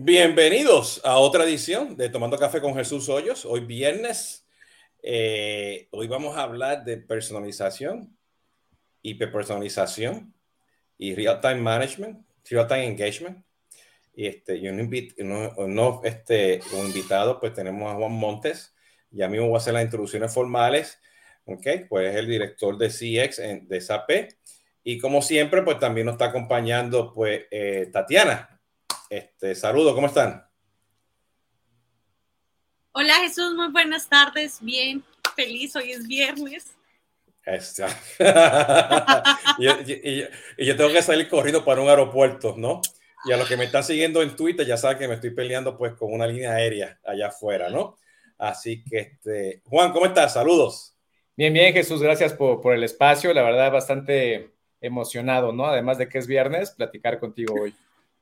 Bienvenidos a otra edición de Tomando Café con Jesús Hoyos. Hoy viernes, eh, hoy vamos a hablar de personalización, hiperpersonalización y real-time management, real-time engagement. Y, este, y un, este, un invitado, pues tenemos a Juan Montes. Ya mismo voy a hacer las introducciones formales. Ok, pues es el director de CX en, de SAP. Y como siempre, pues también nos está acompañando pues eh, Tatiana. Este, saludos, ¿cómo están? Hola Jesús, muy buenas tardes. Bien, feliz, hoy es viernes. y, yo tengo que salir corriendo para un aeropuerto, ¿no? Y a los que me están siguiendo en Twitter ya saben que me estoy peleando pues con una línea aérea allá afuera, ¿no? Así que, este, Juan, ¿cómo estás? Saludos. Bien, bien, Jesús, gracias por, por el espacio. La verdad, bastante emocionado, ¿no? Además de que es viernes, platicar contigo hoy.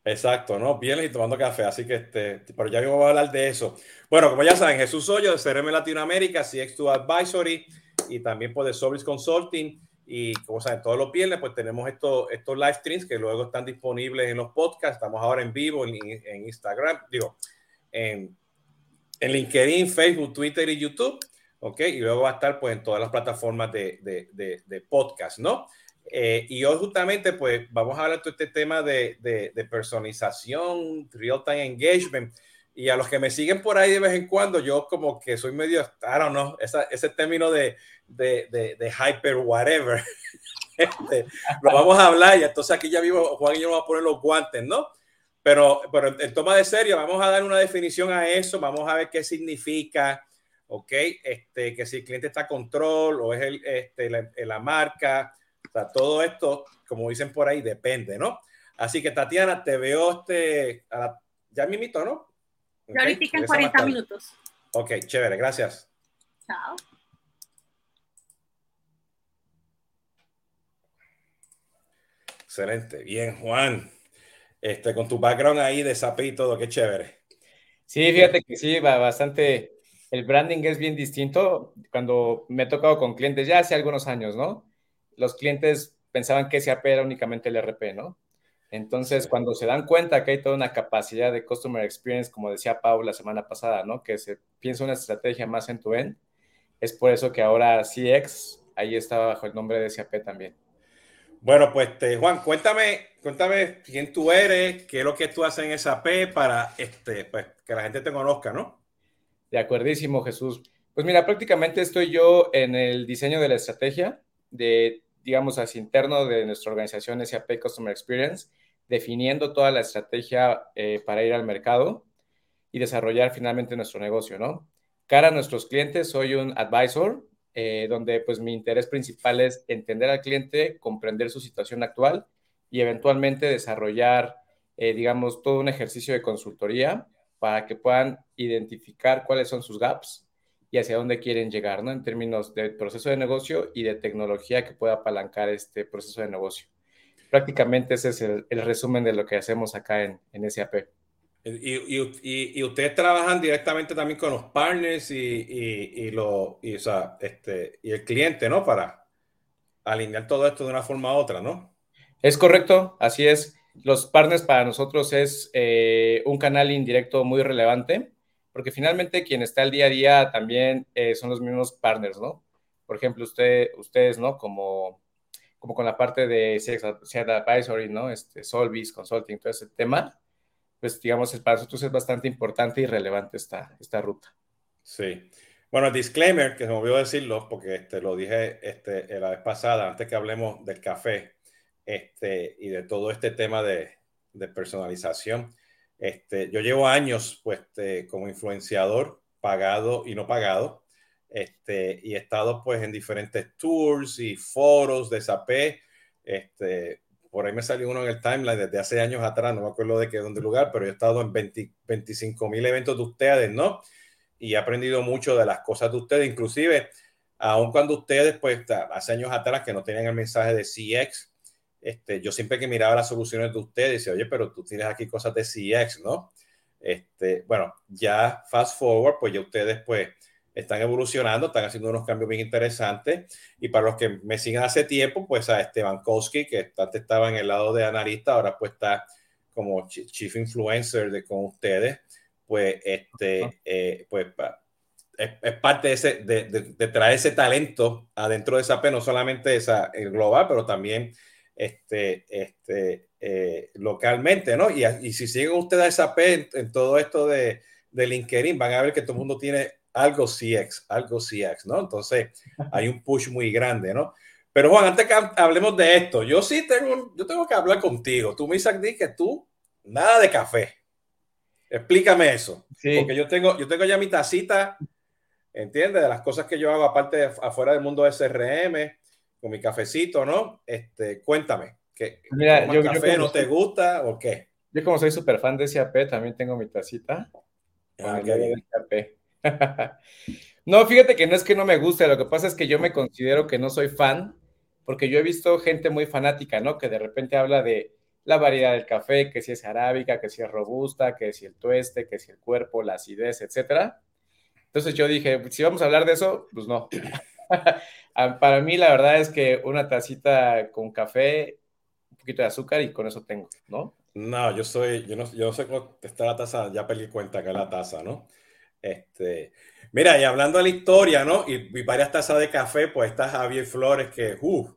Exacto, ¿no? Viernes y tomando café, así que este, pero ya voy a hablar de eso. Bueno, como ya saben, Jesús Hoyo de CRM Latinoamérica, CX2 Advisory y también por The Service Consulting. Y como saben, todos los viernes pues tenemos estos, estos live streams que luego están disponibles en los podcasts. Estamos ahora en vivo en, en Instagram, digo, en, en, LinkedIn, Facebook, Twitter y YouTube. ¿Ok? Y luego va a estar pues en todas las plataformas de, de, de, de ¿no? Eh, y hoy justamente pues vamos a hablar de este tema de, de, personalización, real-time engagement. Y a los que me siguen por ahí de vez en cuando, yo como que soy medio, I don't know, ese término de, de, de, hyper whatever. Este, lo vamos a hablar y entonces aquí ya vivo, Juan y yo vamos a poner los guantes, ¿no? Pero, pero en toma de serio, vamos a dar una definición a eso, vamos a ver qué significa, ¿ok? Este, que si el cliente está a control o es el, este, la, la marca, sea, todo esto, como dicen por ahí, depende, ¿no? Así que Tatiana, te veo este, a ya mito, ¿no? Ya ahorita en 40 minutos. Ok, chévere, gracias. Chao. Excelente, bien, Juan. Este, con tu background ahí de SAP y todo, qué chévere. Sí, fíjate que sí, va bastante. El branding es bien distinto. Cuando me he tocado con clientes ya hace algunos años, ¿no? Los clientes pensaban que SAP era únicamente el RP, ¿no? Entonces, cuando se dan cuenta que hay toda una capacidad de Customer Experience, como decía Pau la semana pasada, ¿no? Que se piensa una estrategia más en tu end, es por eso que ahora CX ahí está bajo el nombre de SAP también. Bueno, pues este, Juan, cuéntame, cuéntame quién tú eres, qué es lo que tú haces en SAP para este, pues, que la gente te conozca, ¿no? De acuerdísimo, Jesús. Pues mira, prácticamente estoy yo en el diseño de la estrategia de digamos, hacia interno de nuestra organización SAP Customer Experience, definiendo toda la estrategia eh, para ir al mercado y desarrollar finalmente nuestro negocio, ¿no? Cara a nuestros clientes, soy un advisor, eh, donde pues mi interés principal es entender al cliente, comprender su situación actual y eventualmente desarrollar, eh, digamos, todo un ejercicio de consultoría para que puedan identificar cuáles son sus gaps y hacia dónde quieren llegar, ¿no? En términos de proceso de negocio y de tecnología que pueda apalancar este proceso de negocio. Prácticamente ese es el, resumen de lo que hacemos acá en, en SAP. Y, y, y, ustedes trabajan directamente también con los partners y, lo, y, o sea, este, y el cliente, ¿no? Para alinear todo esto de una forma u otra, ¿no? Es correcto, así es. Los partners para nosotros es eh, un canal indirecto muy relevante porque finalmente quien está al día a día también eh, son los mismos partners, ¿no? Por ejemplo, usted, ustedes, ¿no? Como, como con la parte de CX Advisory, ¿no? Este, Solvis, Consulting, todo ese tema, pues digamos, para nosotros es bastante importante y relevante esta, esta ruta. Sí. Bueno, disclaimer, que se me olvidó decirlo, porque este, lo dije este, la vez pasada, antes que hablemos del café este, y de todo este tema de, de personalización. Este, yo llevo años pues, este, como influenciador, pagado y no pagado, este, y he estado pues en diferentes tours y foros de SAP. Este, por ahí me salió uno en el timeline desde hace años atrás, no me acuerdo de qué dónde lugar, pero he estado en 25 mil eventos de ustedes, ¿no? Y he aprendido mucho de las cosas de ustedes, inclusive, aun cuando ustedes, pues, hace años atrás que no tenían el mensaje de CX, este, yo siempre que miraba las soluciones de ustedes, decía, oye, pero tú tienes aquí cosas de CX, ¿no? Este, bueno, ya fast forward, pues ya ustedes pues están evolucionando, están haciendo unos cambios bien interesantes. Y para los que me siguen hace tiempo, pues a Esteban Kowski, que antes estaba en el lado de analista, ahora pues está como chief influencer de con ustedes, pues, este, eh, pues es, parte de, ese, de, de, traer ese talento adentro de SAP, no solamente esa, el global, pero también este, este, eh, localmente, ¿no? Y, y, si siguen ustedes a SAP en, en todo esto de, de LinkedIn, van a ver que todo el mundo tiene algo CX, algo CX, ¿no? Entonces hay un push muy grande, ¿no? Pero Juan, antes que hablemos de esto, yo sí tengo, yo tengo que hablar contigo. Tú me dices que tú, nada de café. Explícame eso. Porque yo tengo, yo tengo ya mi tacita, ¿entiendes? De las cosas que yo hago aparte de, afuera del mundo de SRM, con mi cafecito, ¿no? Este, cuéntame. ¿qué, Mira, yo, café no te gusta o qué? Yo como soy súper fan de SAP, también tengo mi tacita. Ah, no, fíjate que no es que no me guste, lo que pasa es que yo me considero que no soy fan porque yo he visto gente muy fanática, ¿no? Que de repente habla de la variedad del café, que si es arábica, que si es robusta, que si el tueste, que si el cuerpo, la acidez, etcétera. Entonces yo dije, si vamos a hablar de eso, pues no. Ah, para mí la verdad es que una tacita con café, un poquito de azúcar y con eso tengo, ¿no? No, yo soy, yo no, yo sé cómo está la taza, ya perdí cuenta que es la taza, ¿no? Este, Mira, y hablando de la historia, ¿no? Y, varias tazas de café, pues está Javier Flores, que, uh,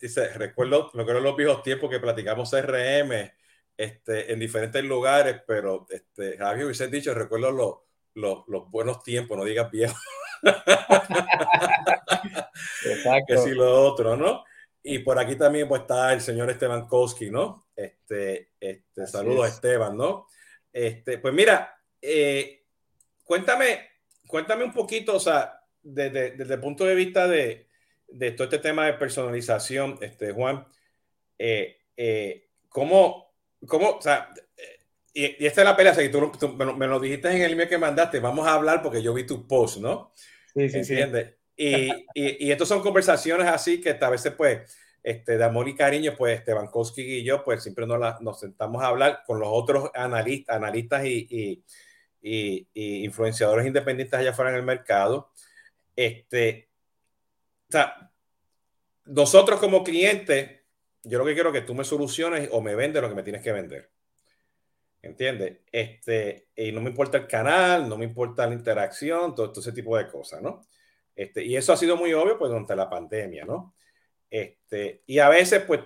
dice, recuerdo, me acuerdo los viejos tiempos que platicamos CRM este, en diferentes lugares, pero este, Javier hubiese dicho, recuerdo los, los buenos tiempos, no digas viejo. Exacto. Que si lo otro, ¿no? Y por aquí también pues, está el señor Esteban Koski, ¿no? Este, este, saludos Esteban, ¿no? Este, pues mira, eh, cuéntame, cuéntame un poquito, o sea, desde, el punto de vista de, todo este tema de personalización, este, Juan, eh, eh, ¿cómo, cómo, o sea, y, esta es la pelea, o sea, tú, me, lo dijiste en el email que mandaste, vamos a hablar porque yo vi tu post, ¿no? Sí, sí, ¿Entiendes? Y, y, y estas son conversaciones así que a veces, pues, este, de amor y cariño, pues Esteban Koski y yo, pues siempre nos, nos sentamos a hablar con los otros analistas, analistas y, y, influenciadores independientes allá afuera en el mercado. Este, o sea, nosotros como clientes, yo lo que quiero es que tú me soluciones o me vendes lo que me tienes que vender. ¿Entiendes? Este, y no me importa el canal, no me importa la interacción, todo, ese tipo de cosas, ¿no? Este, y eso ha sido muy obvio pues durante la pandemia, ¿no? Este, y a veces pues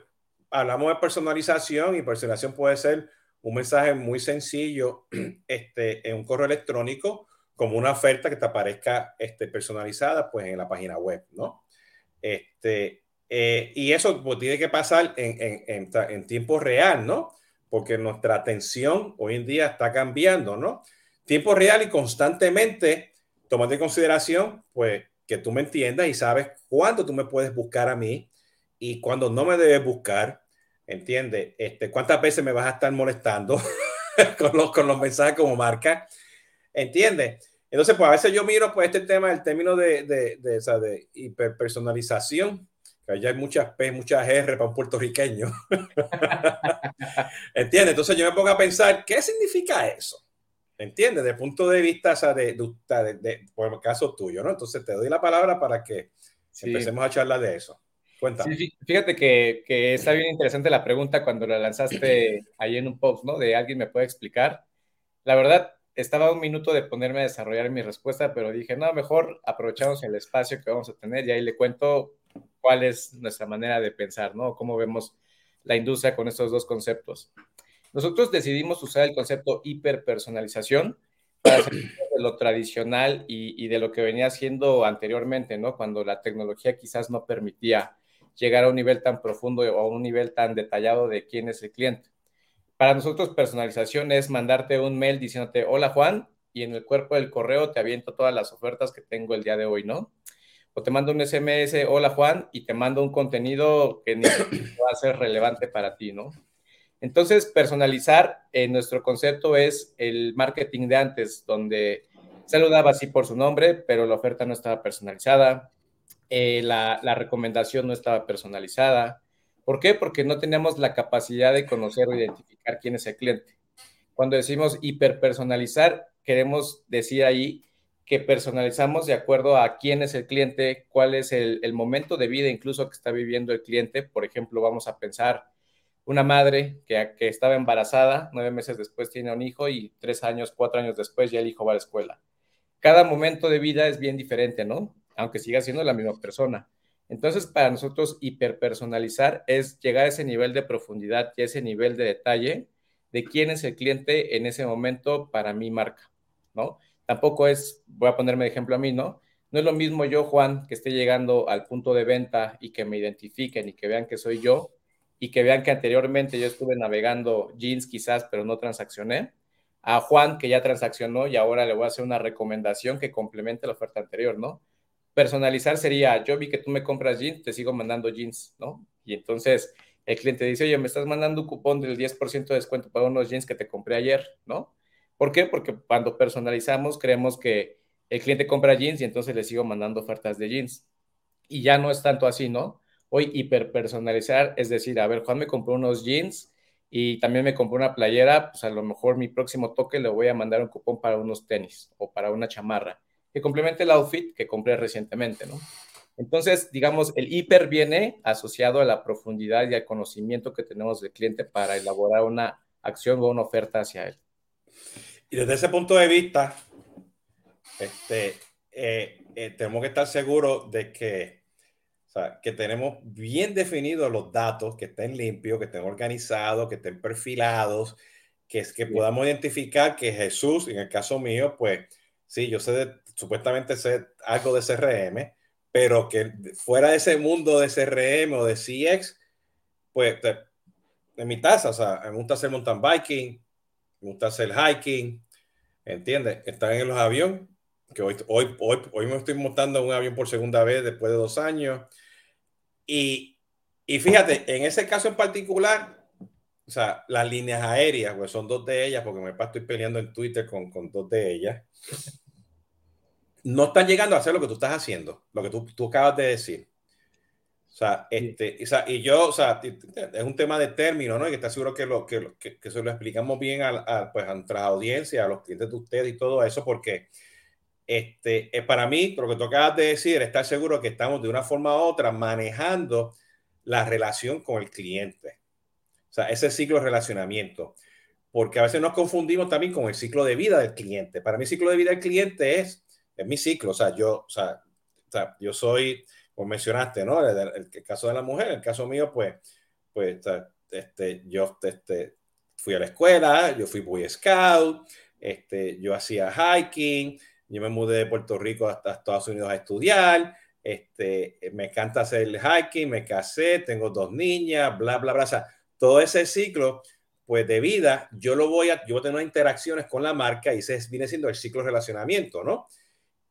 hablamos de personalización y personalización puede ser un mensaje muy sencillo este, en un correo electrónico como una oferta que te aparezca este, personalizada pues en la página web, ¿no? Este, eh, y eso pues, tiene que pasar en, en, en, tiempo real, ¿no? Porque nuestra atención hoy en día está cambiando, ¿no? Tiempo real y constantemente tomando en consideración, pues, que tú me entiendas y sabes cuándo tú me puedes buscar a mí y cuándo no me debes buscar ¿Entiendes? Este, ¿Cuántas veces me vas a estar molestando con, los, con los mensajes como marca? ¿Entiendes? Entonces, pues a veces yo miro pues este tema, el término de, de, de, esa, de hiperpersonalización, que allá hay muchas P, muchas R para un puertorriqueño. ¿Entiendes? Entonces yo me pongo a pensar, ¿qué significa eso? ¿Entiendes? Desde el punto de vista, o sea, de, de, por el caso tuyo, ¿no? Entonces te doy la palabra para que empecemos a charlar de eso fíjate que, que, está bien interesante la pregunta cuando la lanzaste ahí en un post, ¿no? De alguien me puede explicar. La verdad, estaba un minuto de ponerme a desarrollar mi respuesta, pero dije, no, mejor aprovechamos el espacio que vamos a tener y ahí le cuento cuál es nuestra manera de pensar, ¿no? Cómo vemos la industria con estos dos conceptos. Nosotros decidimos usar el concepto hiperpersonalización para hacer de lo tradicional y, de lo que venía haciendo anteriormente, ¿no? Cuando la tecnología quizás no permitía llegar a un nivel tan profundo o a un nivel tan detallado de quién es el cliente. Para nosotros, personalización es mandarte un mail diciéndote, hola Juan, y en el cuerpo del correo te aviento todas las ofertas que tengo el día de hoy, ¿no? O te mando un SMS, hola Juan, y te mando un contenido que ni va a ser relevante para ti, ¿no? Entonces, personalizar en nuestro concepto es el marketing de antes, donde saludaba así por su nombre, pero la oferta no estaba personalizada, eh, la, recomendación no estaba personalizada. ¿Por qué? Porque no teníamos la capacidad de conocer o identificar quién es el cliente. Cuando decimos hiperpersonalizar, queremos decir ahí que personalizamos de acuerdo a quién es el cliente, cuál es el, momento de vida incluso que está viviendo el cliente. Por ejemplo, vamos a pensar una madre que, que estaba embarazada, nueve meses después tiene un hijo y tres años, cuatro años después ya el hijo va a la escuela. Cada momento de vida es bien diferente, ¿no? Aunque siga siendo la misma persona. Entonces, para nosotros, hiperpersonalizar es llegar a ese nivel de profundidad y a ese nivel de detalle de quién es el cliente en ese momento para mi marca, ¿no? Tampoco es, voy a ponerme de ejemplo a mí, ¿no? No es lo mismo yo, Juan, que esté llegando al punto de venta y que me identifiquen y que vean que soy yo y que vean que anteriormente yo estuve navegando jeans quizás, pero no transaccioné, a Juan que ya transaccionó y ahora le voy a hacer una recomendación que complemente la oferta anterior, ¿no? Personalizar sería, yo vi que tú me compras jeans, te sigo mandando jeans, ¿no? Y entonces el cliente dice, oye, me estás mandando un cupón del 10% de descuento para unos jeans que te compré ayer, ¿no? ¿Por qué? Porque cuando personalizamos creemos que el cliente compra jeans y entonces le sigo mandando ofertas de jeans. Y ya no es tanto así, ¿no? Hoy hiperpersonalizar, es decir, a ver, Juan me compró unos jeans y también me compró una playera, pues a lo mejor mi próximo toque le voy a mandar un cupón para unos tenis o para una chamarra, que complemente el outfit que compré recientemente, ¿no? Entonces, digamos, el hiper viene asociado a la profundidad y al conocimiento que tenemos del cliente para elaborar una acción o una oferta hacia él. Y desde ese punto de vista, este, eh, eh, tenemos que estar seguros de que, que tenemos bien definidos los datos, que estén limpios, que estén organizados, que estén perfilados, que, es, que podamos identificar que Jesús, en el caso mío, pues sí, yo sé, supuestamente sé algo de CRM, pero que fuera de ese mundo de CRM o de CX, pues en mi taza, o sea, me gusta hacer mountain biking, me gusta hacer hiking, ¿entiendes? Estar en los aviones, que hoy, hoy, hoy, hoy me estoy montando un avión por segunda vez después de dos años. Y, y fíjate, en ese caso en particular, o sea, las líneas aéreas, pues son dos de ellas, porque me estoy peleando en Twitter con, con dos de ellas, no están llegando a hacer lo que tú estás haciendo, lo que tú, tú acabas de decir. O sea, este, o sea, y yo, o sea, es un tema de término, ¿no? Y que está seguro que, lo, que, que, que se lo explicamos bien a, a, pues, a nuestra audiencia, a los clientes de ustedes y todo eso, porque este, eh, para mí, lo que tú acabas de decir, estar seguro que estamos de una forma u otra manejando la relación con el cliente. O sea, ese ciclo de relacionamiento. Porque a veces nos confundimos también con el ciclo de vida del cliente. Para mí, el ciclo de vida del cliente es, es mi ciclo. O sea, yo, o sea yo soy como mencionaste, ¿no? El, el, caso de la mujer, el caso mío, pues, pues este, yo este, fui a la escuela, yo fui Boy Scout, este, yo hacía hiking, yo me mudé de Puerto Rico hasta Estados Unidos a estudiar, este, me encanta hacer el hiking, me casé, tengo dos niñas, bla, bla, bla. O sea, todo ese ciclo, pues de vida, yo lo voy a, yo voy a tener interacciones con la marca y ese viene siendo el ciclo de relacionamiento, ¿no?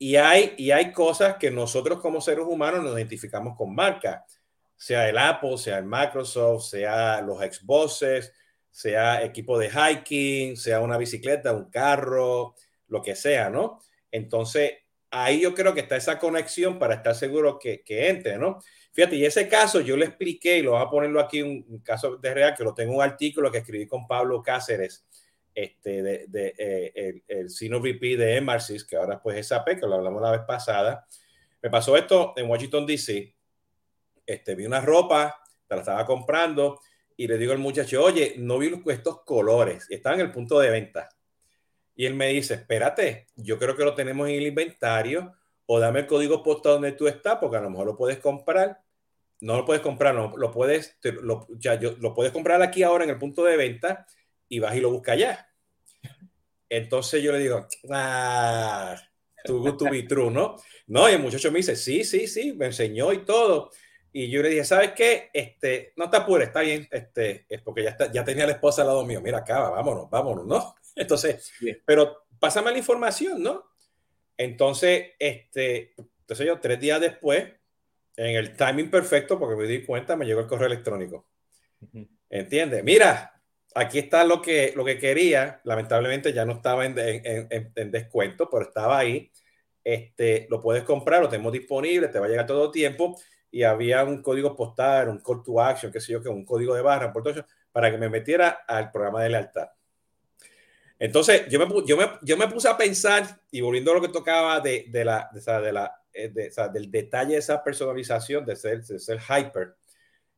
Y hay, y hay cosas que nosotros como seres humanos nos identificamos con marca, sea el Apple, sea el Microsoft, sea los Xboxes, sea equipo de hiking, sea una bicicleta, un carro, lo que sea, ¿no? Entonces, ahí yo creo que está esa conexión para estar seguro que, que entre, ¿no? Fíjate, y ese caso yo le expliqué, y lo voy a ponerlo aquí, un, un caso de real, que lo tengo en un artículo que escribí con Pablo Cáceres, este, de, de eh, el, el Senior VP de Emarsis, que ahora pues es SAP, que lo hablamos la vez pasada. Me pasó esto en Washington, D.C. Este, vi una ropa, te la estaba comprando y le digo al muchacho, oye, no vi estos colores, están en el punto de venta. Y él me dice, espérate, yo creo que lo tenemos en el inventario o dame el código postal donde tú estás, porque a lo mejor lo puedes comprar. No lo puedes comprar, no, lo puedes, te, lo, ya, yo, lo puedes comprar aquí ahora en el punto de venta y vas y lo buscas allá. Entonces yo le digo, ah, good to be true, ¿no? No, y el muchacho me dice, sí, sí, sí, me enseñó y todo. Y yo le dije, ¿sabes qué? Este, no te apures, está bien, este, es porque ya, está, ya tenía la esposa al lado mío, mira acá, vámonos, vámonos, ¿no? Entonces, bien. pero pásame la información, ¿no? Entonces, este, entonces yo tres días después, en el timing perfecto, porque me di cuenta, me llegó el correo electrónico. ¿Entiendes? Mira, aquí está lo que, lo que quería. Lamentablemente ya no estaba en, en, en, en, descuento, pero estaba ahí. Este, lo puedes comprar, lo tenemos disponible, te va a llegar todo el tiempo. Y había un código postal, un call to action, qué sé yo, que un código de barra, por todo para que me metiera al programa de lealtad. Entonces, yo me, yo me, yo me puse a pensar, y volviendo a lo que tocaba de, de la, de, de la, eh, del detalle de esa personalización, de ser, de ser hyper,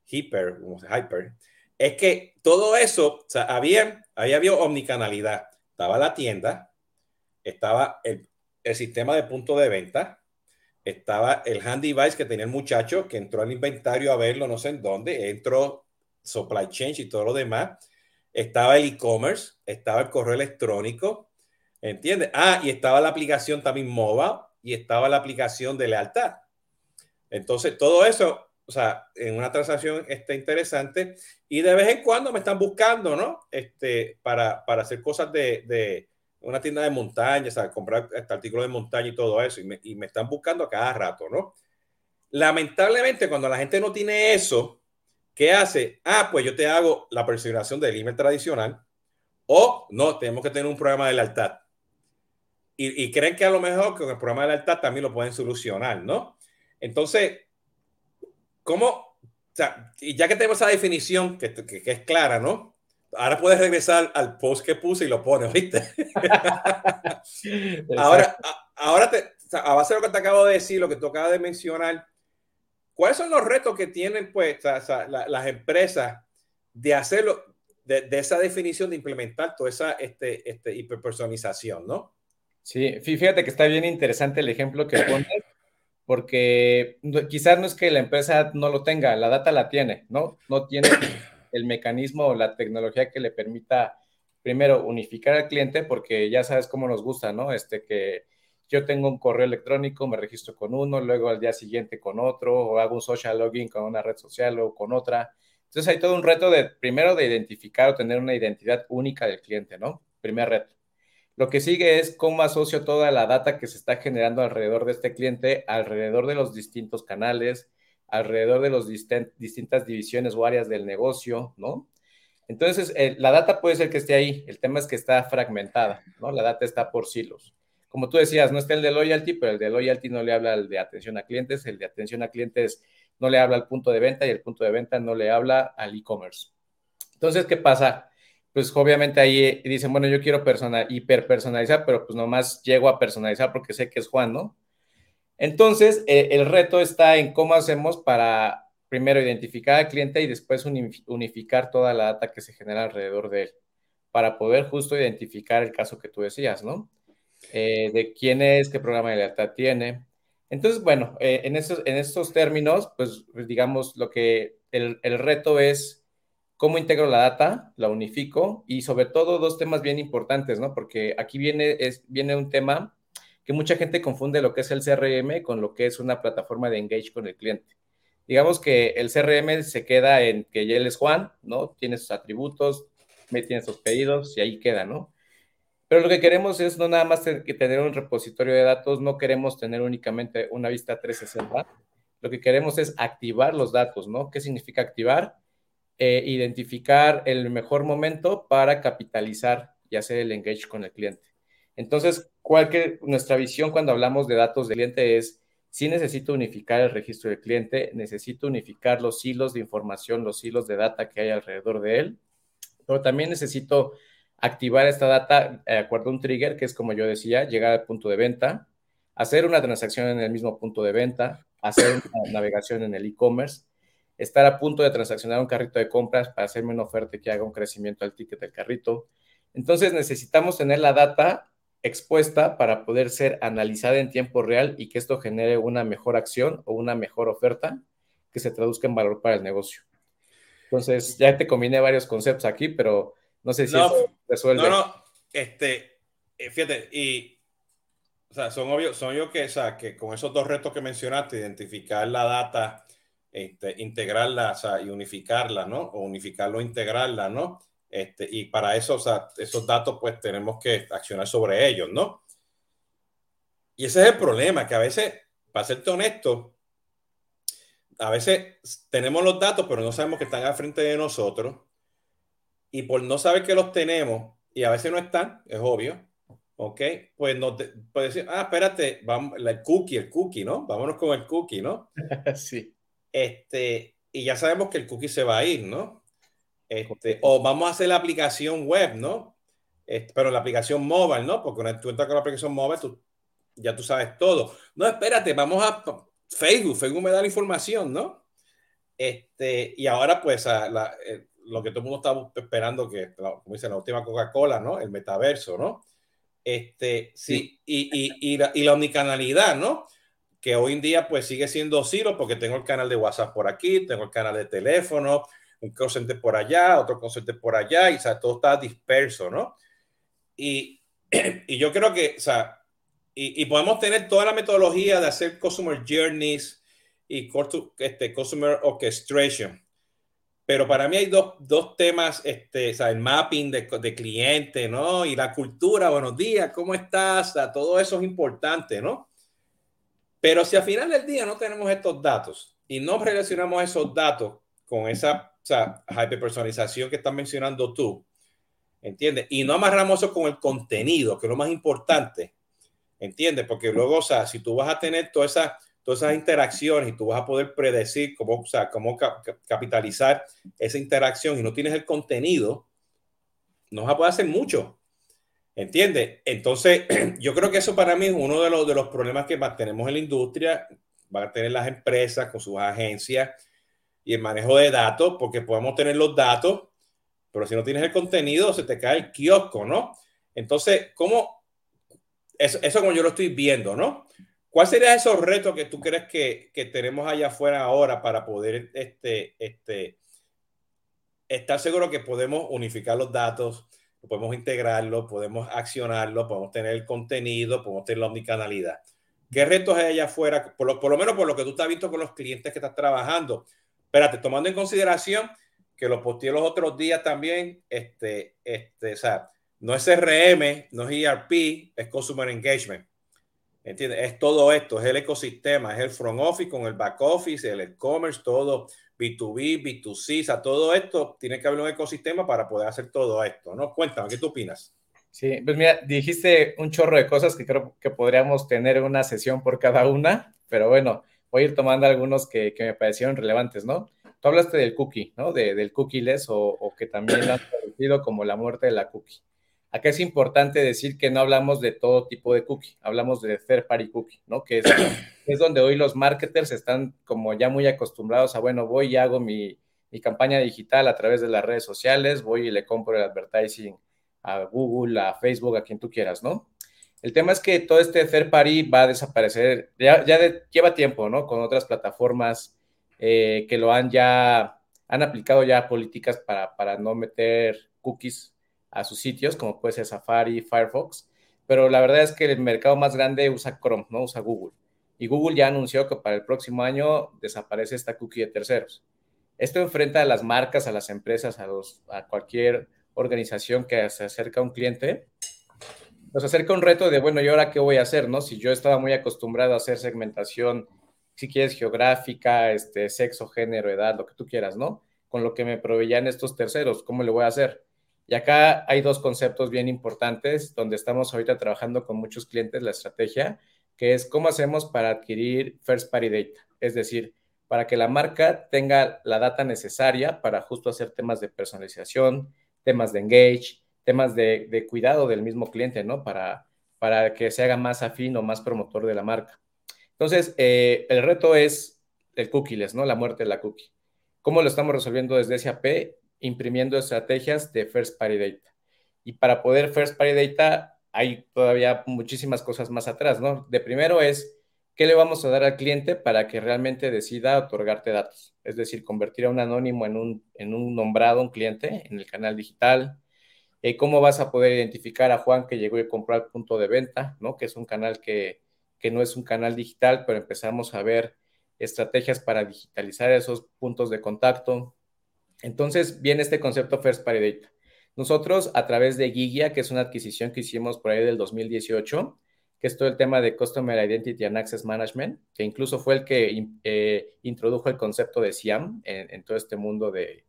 hyper, hyper, es que todo eso, había, omnicanalidad. Estaba la tienda, estaba el, el sistema de punto de venta, estaba el handy device que tenía el muchacho que entró al inventario a verlo, no sé en dónde, entró supply chain y todo lo demás, estaba el e-commerce, estaba el correo electrónico, ¿entiendes? Ah, y estaba la aplicación también mobile y estaba la aplicación de lealtad. Entonces, todo eso, o sea, en una transacción está interesante y de vez en cuando me están buscando, ¿no? Este, para, para hacer cosas de, de una tienda de montaña, o sea, comprar este artículo de montaña y todo eso, y me, y me están buscando a cada rato, ¿no? Lamentablemente, cuando la gente no tiene eso, ¿qué hace? Ah, pues yo te hago la personalización del email tradicional, o no, tenemos que tener un programa de lealtad. Y, y, creen que a lo mejor con el programa de lealtad también lo pueden solucionar, ¿no? Entonces, ¿cómo? O sea, y ya que tenemos esa definición que, que, que es clara, ¿no? Ahora puedes regresar al post que puse y lo pones, ¿viste? ahora, ahora te, a base de lo que te acabo de decir, lo que tú acabas de mencionar, ¿cuáles son los retos que tienen pues las empresas de hacerlo, de, de, esa definición, de implementar toda esa este, este, hiperpersonalización, ¿no? Sí, fíjate que está bien interesante el ejemplo que pones, porque quizás no es que la empresa no lo tenga, la data la tiene, ¿no? No tiene el mecanismo o la tecnología que le permita, primero, unificar al cliente, porque ya sabes cómo nos gusta, ¿no? Este que yo tengo un correo electrónico, me registro con uno, luego al día siguiente con otro, o hago un social login con una red social o con otra. Entonces hay todo un reto de, primero, de identificar o tener una identidad única del cliente, ¿no? Primer reto. Lo que sigue es cómo asocio toda la data que se está generando alrededor de este cliente, alrededor de los distintos canales, alrededor de las distintas divisiones o áreas del negocio, ¿no? Entonces, eh, la data puede ser que esté ahí, el tema es que está fragmentada, ¿no? La data está por silos. Como tú decías, no está el de loyalty, pero el de loyalty no le habla al de atención a clientes, el de atención a clientes no le habla al punto de venta y el punto de venta no le habla al e-commerce. Entonces, ¿qué pasa? Pues obviamente ahí dicen, bueno, yo quiero personal, hiperpersonalizar, pero pues nomás llego a personalizar porque sé que es Juan, ¿no? Entonces, eh, el reto está en cómo hacemos para primero identificar al cliente y después unificar toda la data que se genera alrededor de él, para poder justo identificar el caso que tú decías, ¿no? Eh, de quién es, qué programa de lealtad tiene. Entonces, bueno, eh, en, estos, en estos términos, pues digamos, lo que el, el reto es cómo integro la data, la unifico y sobre todo dos temas bien importantes, ¿no? Porque aquí viene, es, viene un tema que mucha gente confunde lo que es el CRM con lo que es una plataforma de engage con el cliente. Digamos que el CRM se queda en que él es Juan, ¿no? Tiene sus atributos, tiene sus pedidos y ahí queda, ¿no? Pero lo que queremos es no nada más tener un repositorio de datos, no queremos tener únicamente una vista 360. Lo que queremos es activar los datos, ¿no? ¿Qué significa activar? Eh, identificar el mejor momento para capitalizar y hacer el engage con el cliente. Entonces, cualquier, nuestra visión cuando hablamos de datos del cliente es, si necesito unificar el registro del cliente, necesito unificar los hilos de información, los hilos de data que hay alrededor de él, pero también necesito activar esta data de acuerdo a un trigger, que es como yo decía, llegar al punto de venta, hacer una transacción en el mismo punto de venta, hacer una navegación en el e-commerce, estar a punto de transaccionar un carrito de compras para hacerme una oferta que haga un crecimiento al ticket del carrito. Entonces necesitamos tener la data expuesta para poder ser analizada en tiempo real y que esto genere una mejor acción o una mejor oferta que se traduzca en valor para el negocio. Entonces, ya te combiné varios conceptos aquí, pero no sé si no, eso resuelve. No, no, este, eh, fíjate, y, o sea, son obvios, son yo que, o sea, que con esos dos retos que mencionaste, identificar la data, este, integrarla, o y unificarla, ¿no? O unificarlo, integrarla, ¿no? Este, y para eso, esos datos, pues tenemos que accionar sobre ellos, ¿no? Y ese es el problema, que a veces, para serte honesto, a veces tenemos los datos, pero no sabemos que están al frente de nosotros. Y por no saber que los tenemos, y a veces no están, es obvio, ¿ok? Pues nos puede decir, ah, espérate, vamos, el cookie, el cookie, ¿no? Vámonos con el cookie, ¿no? sí. Este, y ya sabemos que el cookie se va a ir, ¿no? Este, o vamos a hacer la aplicación web, ¿no? Este, pero la aplicación móvil, ¿no? Porque una tú entras con la aplicación móvil, tú, ya tú sabes todo. No, espérate, vamos a Facebook. Facebook me da la información, ¿no? Este, y ahora, pues, la, lo que todo el mundo está esperando, que, como dice la última Coca-Cola, ¿no? El metaverso, ¿no? Este, sí, Y, y, y, la, y la omnicanalidad, ¿no? Que hoy en día pues sigue siendo Ciro porque tengo el canal de WhatsApp por aquí, tengo el canal de teléfono, un call por allá, otro call por allá, y o sea, todo está disperso, ¿no? Y, y yo creo que, o sea, y, y, podemos tener toda la metodología de hacer customer journeys y este, customer orchestration. Pero para mí hay dos, dos temas, este, o sea, el mapping de, de, cliente, ¿no? Y la cultura, buenos días, ¿cómo estás? O sea, todo eso es importante, ¿no? Pero si al final del día no tenemos estos datos y no relacionamos esos datos con esa o sea, hyperpersonalización que estás mencionando tú, ¿entiendes? Y no amarramos eso con el contenido, que es lo más importante, ¿entiendes? Porque luego, o sea, si tú vas a tener toda esa, todas esas interacciones y tú vas a poder predecir cómo, o sea, cómo capitalizar esa interacción y no tienes el contenido, no vas a poder hacer mucho. ¿Entiendes? Entonces, yo creo que eso para mí es uno de los, de los problemas que tenemos en la industria, van a tener las empresas con sus agencias y el manejo de datos, porque podemos tener los datos, pero si no tienes el contenido, se te cae el kiosco, ¿no? Entonces, ¿cómo? Eso, eso como yo lo estoy viendo, ¿no? ¿Cuáles serían esos retos que tú crees que, que, tenemos allá afuera ahora para poder este, este, estar seguro que podemos unificar los datos, podemos integrarlos, podemos accionarlos, podemos tener el contenido, podemos tener la omnicanalidad? ¿Qué retos hay allá afuera? Por lo, menos por lo que tú estás visto con los clientes que estás trabajando espérate, tomando en consideración que lo posteé los otros días también, este, este, o sea, no es CRM, no es ERP, es Consumer Engagement. ¿Entiendes? Es todo esto, es el ecosistema, es el front office con el back office, el e-commerce, todo B2B, B2C, o sea, todo esto tiene que haber un ecosistema para poder hacer todo esto, ¿no? Cuéntame, ¿qué tú opinas? Sí, pues mira, dijiste un chorro de cosas que creo que podríamos tener una sesión por cada una, pero bueno, voy a ir tomando algunos que, me parecieron relevantes, ¿no? Tú hablaste del cookie, ¿no? De, del cookieless o, o que también han traducido como la muerte de la cookie. Acá es importante decir que no hablamos de todo tipo de cookie, hablamos de third party cookie, ¿no? Que es, es donde hoy los marketers están como ya muy acostumbrados a, bueno, voy y hago mi, mi campaña digital a través de las redes sociales, voy y le compro el advertising a Google, a Facebook, a quien tú quieras, ¿no? El tema es que todo este third party va a desaparecer, ya, lleva tiempo, ¿no? Con otras plataformas eh, que lo han ya, han aplicado ya políticas para, para no meter cookies a sus sitios, como puede ser Safari, Firefox, pero la verdad es que el mercado más grande usa Chrome, no usa Google. Y Google ya anunció que para el próximo año desaparece esta cookie de terceros. Esto enfrenta a las marcas, a las empresas, a, los, a cualquier organización que se acerca a un cliente nos acerca un reto de, bueno, ¿y ahora qué voy a hacer? ¿no? Si yo estaba muy acostumbrado a hacer segmentación, si quieres, geográfica, este, sexo, género, edad, lo que tú quieras, ¿no? Con lo que me proveían estos terceros, ¿cómo le voy a hacer? Y acá hay dos conceptos bien importantes donde estamos ahorita trabajando con muchos clientes la estrategia, que es cómo hacemos para adquirir first party data, es decir, para que la marca tenga la data necesaria para justo hacer temas de personalización, temas de engage, temas de, cuidado del mismo cliente, ¿no? Para, para que se haga más afín o más promotor de la marca. Entonces, eh, el reto es el cookieless, ¿no? La muerte de la cookie. ¿Cómo lo estamos resolviendo desde SAP? Imprimiendo estrategias de First Party Data. Y para poder First Party Data hay todavía muchísimas cosas más atrás, ¿no? De primero es, ¿qué le vamos a dar al cliente para que realmente decida otorgarte datos? Es decir, convertir a un anónimo en un, en un nombrado, un cliente, en el canal digital, eh, cómo vas a poder identificar a Juan que llegó y compró al punto de venta, ¿no? Que es un canal que, que no es un canal digital, pero empezamos a ver estrategias para digitalizar esos puntos de contacto. Entonces viene este concepto First Party Data. Nosotros a través de Gigia, que es una adquisición que hicimos por ahí del 2018, que es todo el tema de Customer Identity and Access Management, que incluso fue el que eh, introdujo el concepto de SIAM en, todo este mundo de,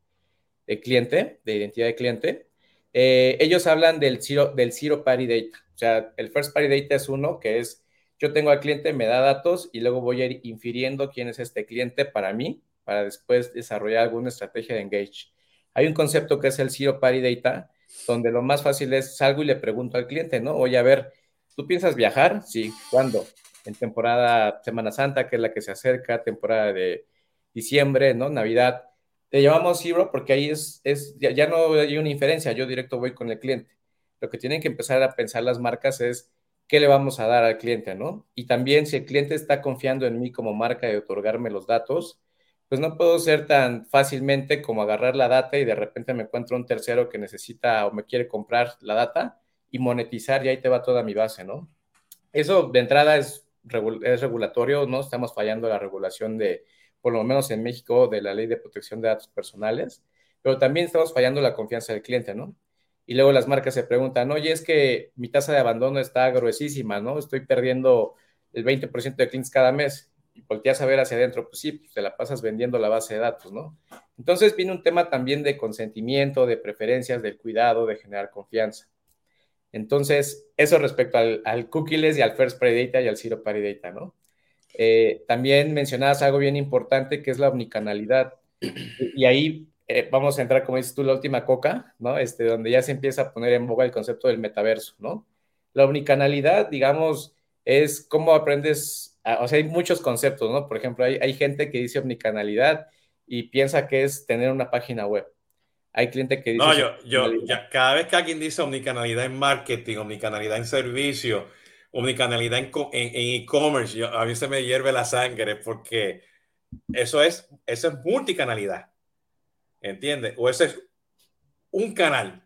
cliente, de identidad de cliente. Eh, ellos hablan del zero, del zero party data. O sea, el first party data es uno que es, yo tengo al cliente, me da datos y luego voy a ir infiriendo quién es este cliente para mí, para después desarrollar alguna estrategia de engage. Hay un concepto que es el zero party data, donde lo más fácil es salgo y le pregunto al cliente, ¿no? Oye, a ver, ¿tú piensas viajar? Sí, ¿cuándo? En temporada Semana Santa, que es la que se acerca, temporada de diciembre, ¿no? Navidad Le llamamos zero porque ahí es, es ya, ya, no hay una inferencia, yo directo voy con el cliente. Lo que tienen que empezar a pensar las marcas es qué le vamos a dar al cliente, ¿no? Y también si el cliente está confiando en mí como marca y otorgarme los datos, pues no puedo ser tan fácilmente como agarrar la data y de repente me encuentro un tercero que necesita o me quiere comprar la data y monetizar y ahí te va toda mi base, ¿no? Eso de entrada es, regulatorio, ¿no? Estamos fallando la regulación de, por lo menos en México, de la ley de protección de datos personales, pero también estamos fallando la confianza del cliente, ¿no? Y luego las marcas se preguntan, oye, es que mi tasa de abandono está gruesísima, ¿no? Estoy perdiendo el 20% de clientes cada mes. Y volteas a ver hacia adentro, pues sí, pues te la pasas vendiendo la base de datos, ¿no? Entonces viene un tema también de consentimiento, de preferencias, del cuidado, de generar confianza. Entonces, eso respecto al, al cookies y al first party y al zero party ¿no? Eh, también mencionabas algo bien importante que es la omnicanalidad. Y ahí eh, vamos a entrar, como dices tú, la última coca, ¿no? Este, donde ya se empieza a poner en boga el concepto del metaverso, ¿no? La omnicanalidad, digamos, es cómo aprendes, o sea, hay muchos conceptos, ¿no? Por ejemplo, hay, hay gente que dice omnicanalidad y piensa que es tener una página web. Hay cliente que dice... No, yo, yo ya, cada vez que alguien dice omnicanalidad en marketing, omnicanalidad en servicio, omnicanalidad en e-commerce, a mí se me hierve la sangre porque eso es, eso es multicanalidad. ¿Entiendes? O ese es un canal.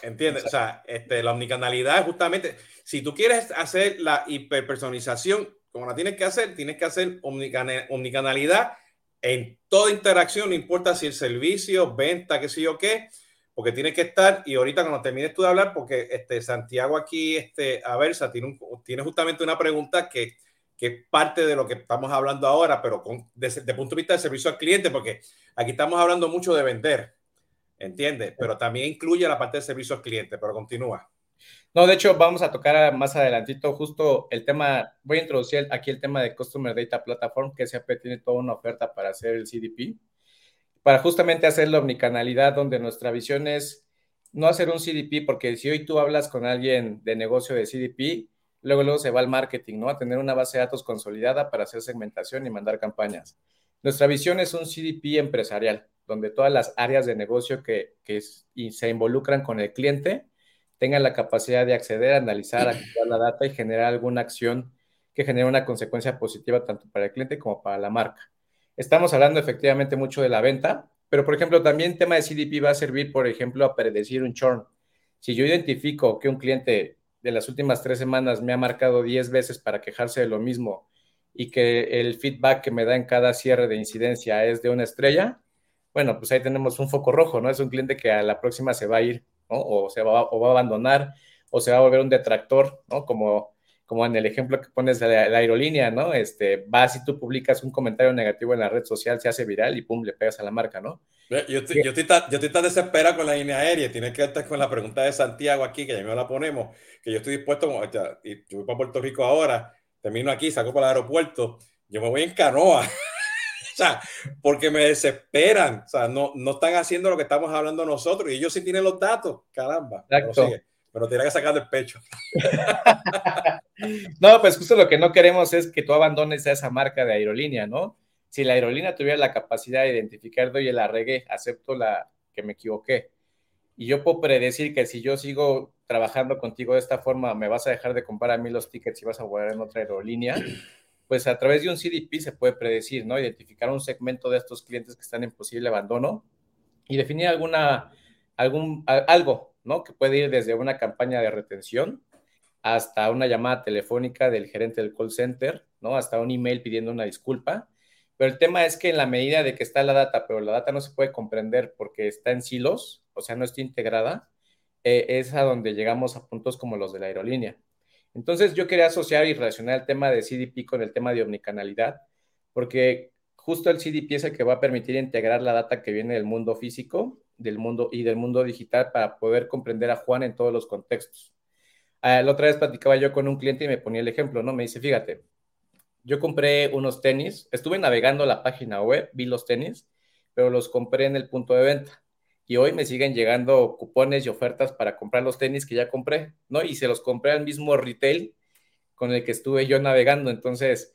¿Entiendes? O sea, este, la omnicanalidad justamente, si tú quieres hacer la hiperpersonalización, como la tienes que hacer, tienes que hacer omnicanalidad en toda interacción, no importa si el servicio, venta, qué sé yo qué, porque tienes que estar, y ahorita cuando termines tú de hablar, porque este, Santiago aquí, este, Aversa, tiene, tiene justamente una pregunta que que es parte de lo que estamos hablando ahora, pero con, desde, el punto de vista del servicio al cliente, porque aquí estamos hablando mucho de vender, ¿entiendes? Pero también incluye la parte de servicio al cliente, pero continúa. No, de hecho, vamos a tocar más adelantito justo el tema, voy a introducir aquí el tema de Customer Data Platform, que SAP tiene toda una oferta para hacer el CDP, para justamente hacer la omnicanalidad, donde nuestra visión es no hacer un CDP, porque si hoy tú hablas con alguien de negocio de CDP, luego, luego se va al marketing, ¿no? A tener una base de datos consolidada para hacer segmentación y mandar campañas. Nuestra visión es un CDP empresarial, donde todas las áreas de negocio que, que se involucran con el cliente tengan la capacidad de acceder, analizar, activar la data y generar alguna acción que genere una consecuencia positiva tanto para el cliente como para la marca. Estamos hablando efectivamente mucho de la venta, pero por ejemplo también el tema de CDP va a servir, por ejemplo, a predecir un churn. Si yo identifico que un cliente de las últimas tres semanas me ha marcado 10 veces para quejarse de lo mismo y que el feedback que me da en cada cierre de incidencia es de una estrella, bueno, pues ahí tenemos un foco rojo, ¿no? Es un cliente que a la próxima se va a ir, ¿no? O, se va, o va a abandonar, o se va a volver un detractor, ¿no? Como, como en el ejemplo que pones de la, aerolínea, ¿no? Este, vas y tú publicas un comentario negativo en la red social, se hace viral y pum, le pegas a la marca, ¿no? Yo estoy, yo estoy, tan, yo estoy tan desesperado con la línea aérea, tienes que estar con la pregunta de Santiago aquí, que ya me la ponemos, que yo estoy dispuesto, y yo voy para Puerto Rico ahora, termino aquí, saco para el aeropuerto, yo me voy en canoa. o sea, porque me desesperan, o sea, no, no están haciendo lo que estamos hablando nosotros y ellos sí tienen los datos, caramba. Exacto. Pero, tiene que sacar del pecho. no, pues justo lo que no queremos es que tú abandones a esa marca de aerolínea, ¿no? Si la aerolínea tuviera la capacidad de identificar, oye, la regué, acepto la que me equivoqué. Y yo puedo predecir que si yo sigo trabajando contigo de esta forma, me vas a dejar de comprar a mí los tickets y vas a volar en otra aerolínea, pues a través de un CDP se puede predecir, ¿no? Identificar un segmento de estos clientes que están en posible abandono y definir alguna, algún, algo, ¿no? Que puede ir desde una campaña de retención hasta una llamada telefónica del gerente del call center, ¿no? Hasta un email pidiendo una disculpa. Pero el tema es que en la medida de que está la data, pero la data no se puede comprender porque está en silos, o sea, no está integrada, eh, es a donde llegamos a puntos como los de la aerolínea. Entonces yo quería asociar y relacionar el tema de CDP con el tema de omnicanalidad, porque justo el CDP es el que va a permitir integrar la data que viene del mundo físico del mundo y del mundo digital para poder comprender a Juan en todos los contextos. Ah, la otra vez platicaba yo con un cliente y me ponía el ejemplo, ¿no? Me dice, fíjate, yo compré unos tenis, estuve navegando la página web, vi los tenis, pero los compré en el punto de venta y hoy me siguen llegando cupones y ofertas para comprar los tenis que ya compré, ¿no? Y se los compré al mismo retail con el que estuve yo navegando. Entonces,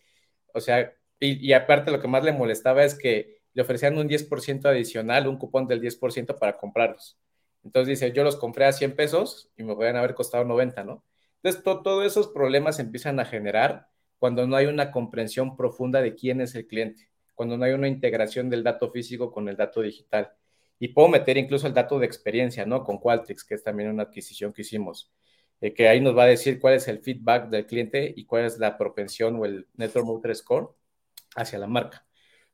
o sea, y, aparte lo que más le molestaba es que le ofrecían un 10% adicional, un cupón del 10% para comprarlos. Entonces dice, yo los compré a 100 pesos y me podrían haber costado 90, ¿no? Entonces, todos esos problemas empiezan a generar cuando no hay una comprensión profunda de quién es el cliente, cuando no hay una integración del dato físico con el dato digital. Y puedo meter incluso el dato de experiencia, ¿no? Con Qualtrics, que es también una adquisición que hicimos, eh, que ahí nos va a decir cuál es el feedback del cliente y cuál es la propensión o el Net Promoter Score hacia la marca.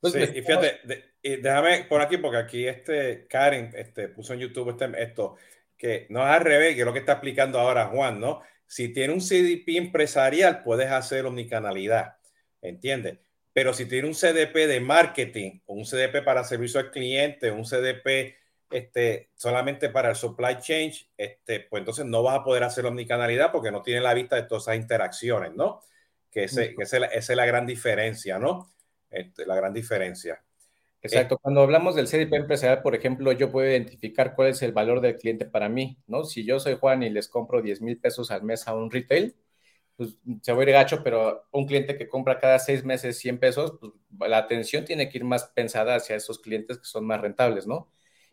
sí, y fíjate, déjame por aquí, porque aquí este Karen este, puso en YouTube este, esto, que no es al revés, que es lo que está explicando ahora Juan, ¿no? Si tiene un CDP empresarial, puedes hacer omnicanalidad, ¿entiendes? Pero si tiene un CDP de marketing, un CDP para servicio al cliente, un CDP este, solamente para el supply chain, este, pues entonces no vas a poder hacer omnicanalidad porque no tiene la vista de todas esas interacciones, ¿no? Que, ese, que esa, es la gran diferencia, ¿no? Este, la gran diferencia. Exacto. Cuando hablamos del CDP empresarial, por ejemplo, yo puedo identificar cuál es el valor del cliente para mí, ¿no? Si yo soy Juan y les compro 10 mil pesos al mes a un retail, pues se va a ir gacho, pero un cliente que compra cada seis meses 100 pesos, pues la atención tiene que ir más pensada hacia esos clientes que son más rentables, ¿no?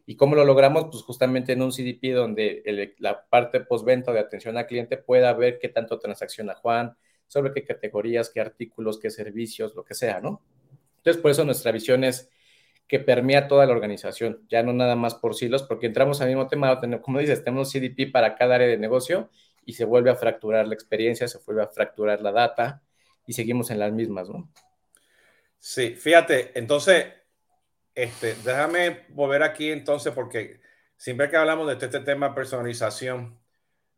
¿Y cómo lo logramos? Pues justamente en un CDP donde la parte postventa de atención al cliente pueda ver qué tanto transacciona Juan, sobre qué categorías, qué artículos, qué servicios, lo que sea, ¿no? Entonces, por eso nuestra visión es que permea toda la organización, ya no nada más por silos, porque entramos al mismo tema, como dices, tenemos CDP para cada área de negocio y se vuelve a fracturar la experiencia, se vuelve a fracturar la data y seguimos en las mismas, ¿no? Sí, fíjate, entonces, este, déjame volver aquí entonces, porque siempre que hablamos de este, este tema personalización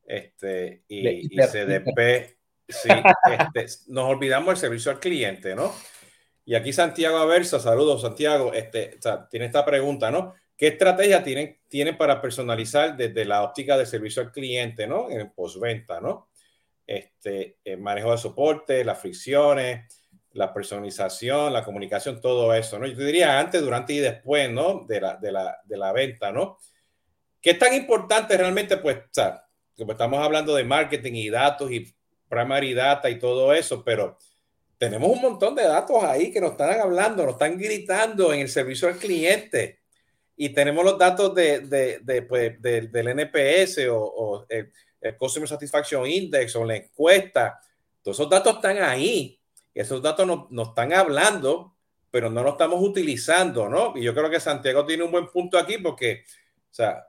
este, y, CDP, sí, este, nos olvidamos del servicio al cliente, ¿no? Y aquí Santiago Aversa, saludos Santiago, este, tiene esta pregunta, ¿no? ¿Qué estrategia tienen, tienen para personalizar desde la óptica de servicio al cliente, ¿no? En postventa, ¿no? Este, el manejo de soporte, las fricciones, la personalización, la comunicación, todo eso, ¿no? Yo te diría antes, durante y después, ¿no? De la, de la, de la venta, ¿no? ¿Qué es tan importante realmente? Pues, o sea, como estamos hablando de marketing y datos y primary data y todo eso, pero tenemos un montón de datos ahí que nos están hablando, nos están gritando en el servicio al cliente. Y tenemos los datos de, de, pues, del NPS o, el, Customer Satisfaction Index o la encuesta. Todos esos datos están ahí. Esos datos nos, nos están hablando, pero no los estamos utilizando, ¿no? Y yo creo que Santiago tiene un buen punto aquí porque, o sea,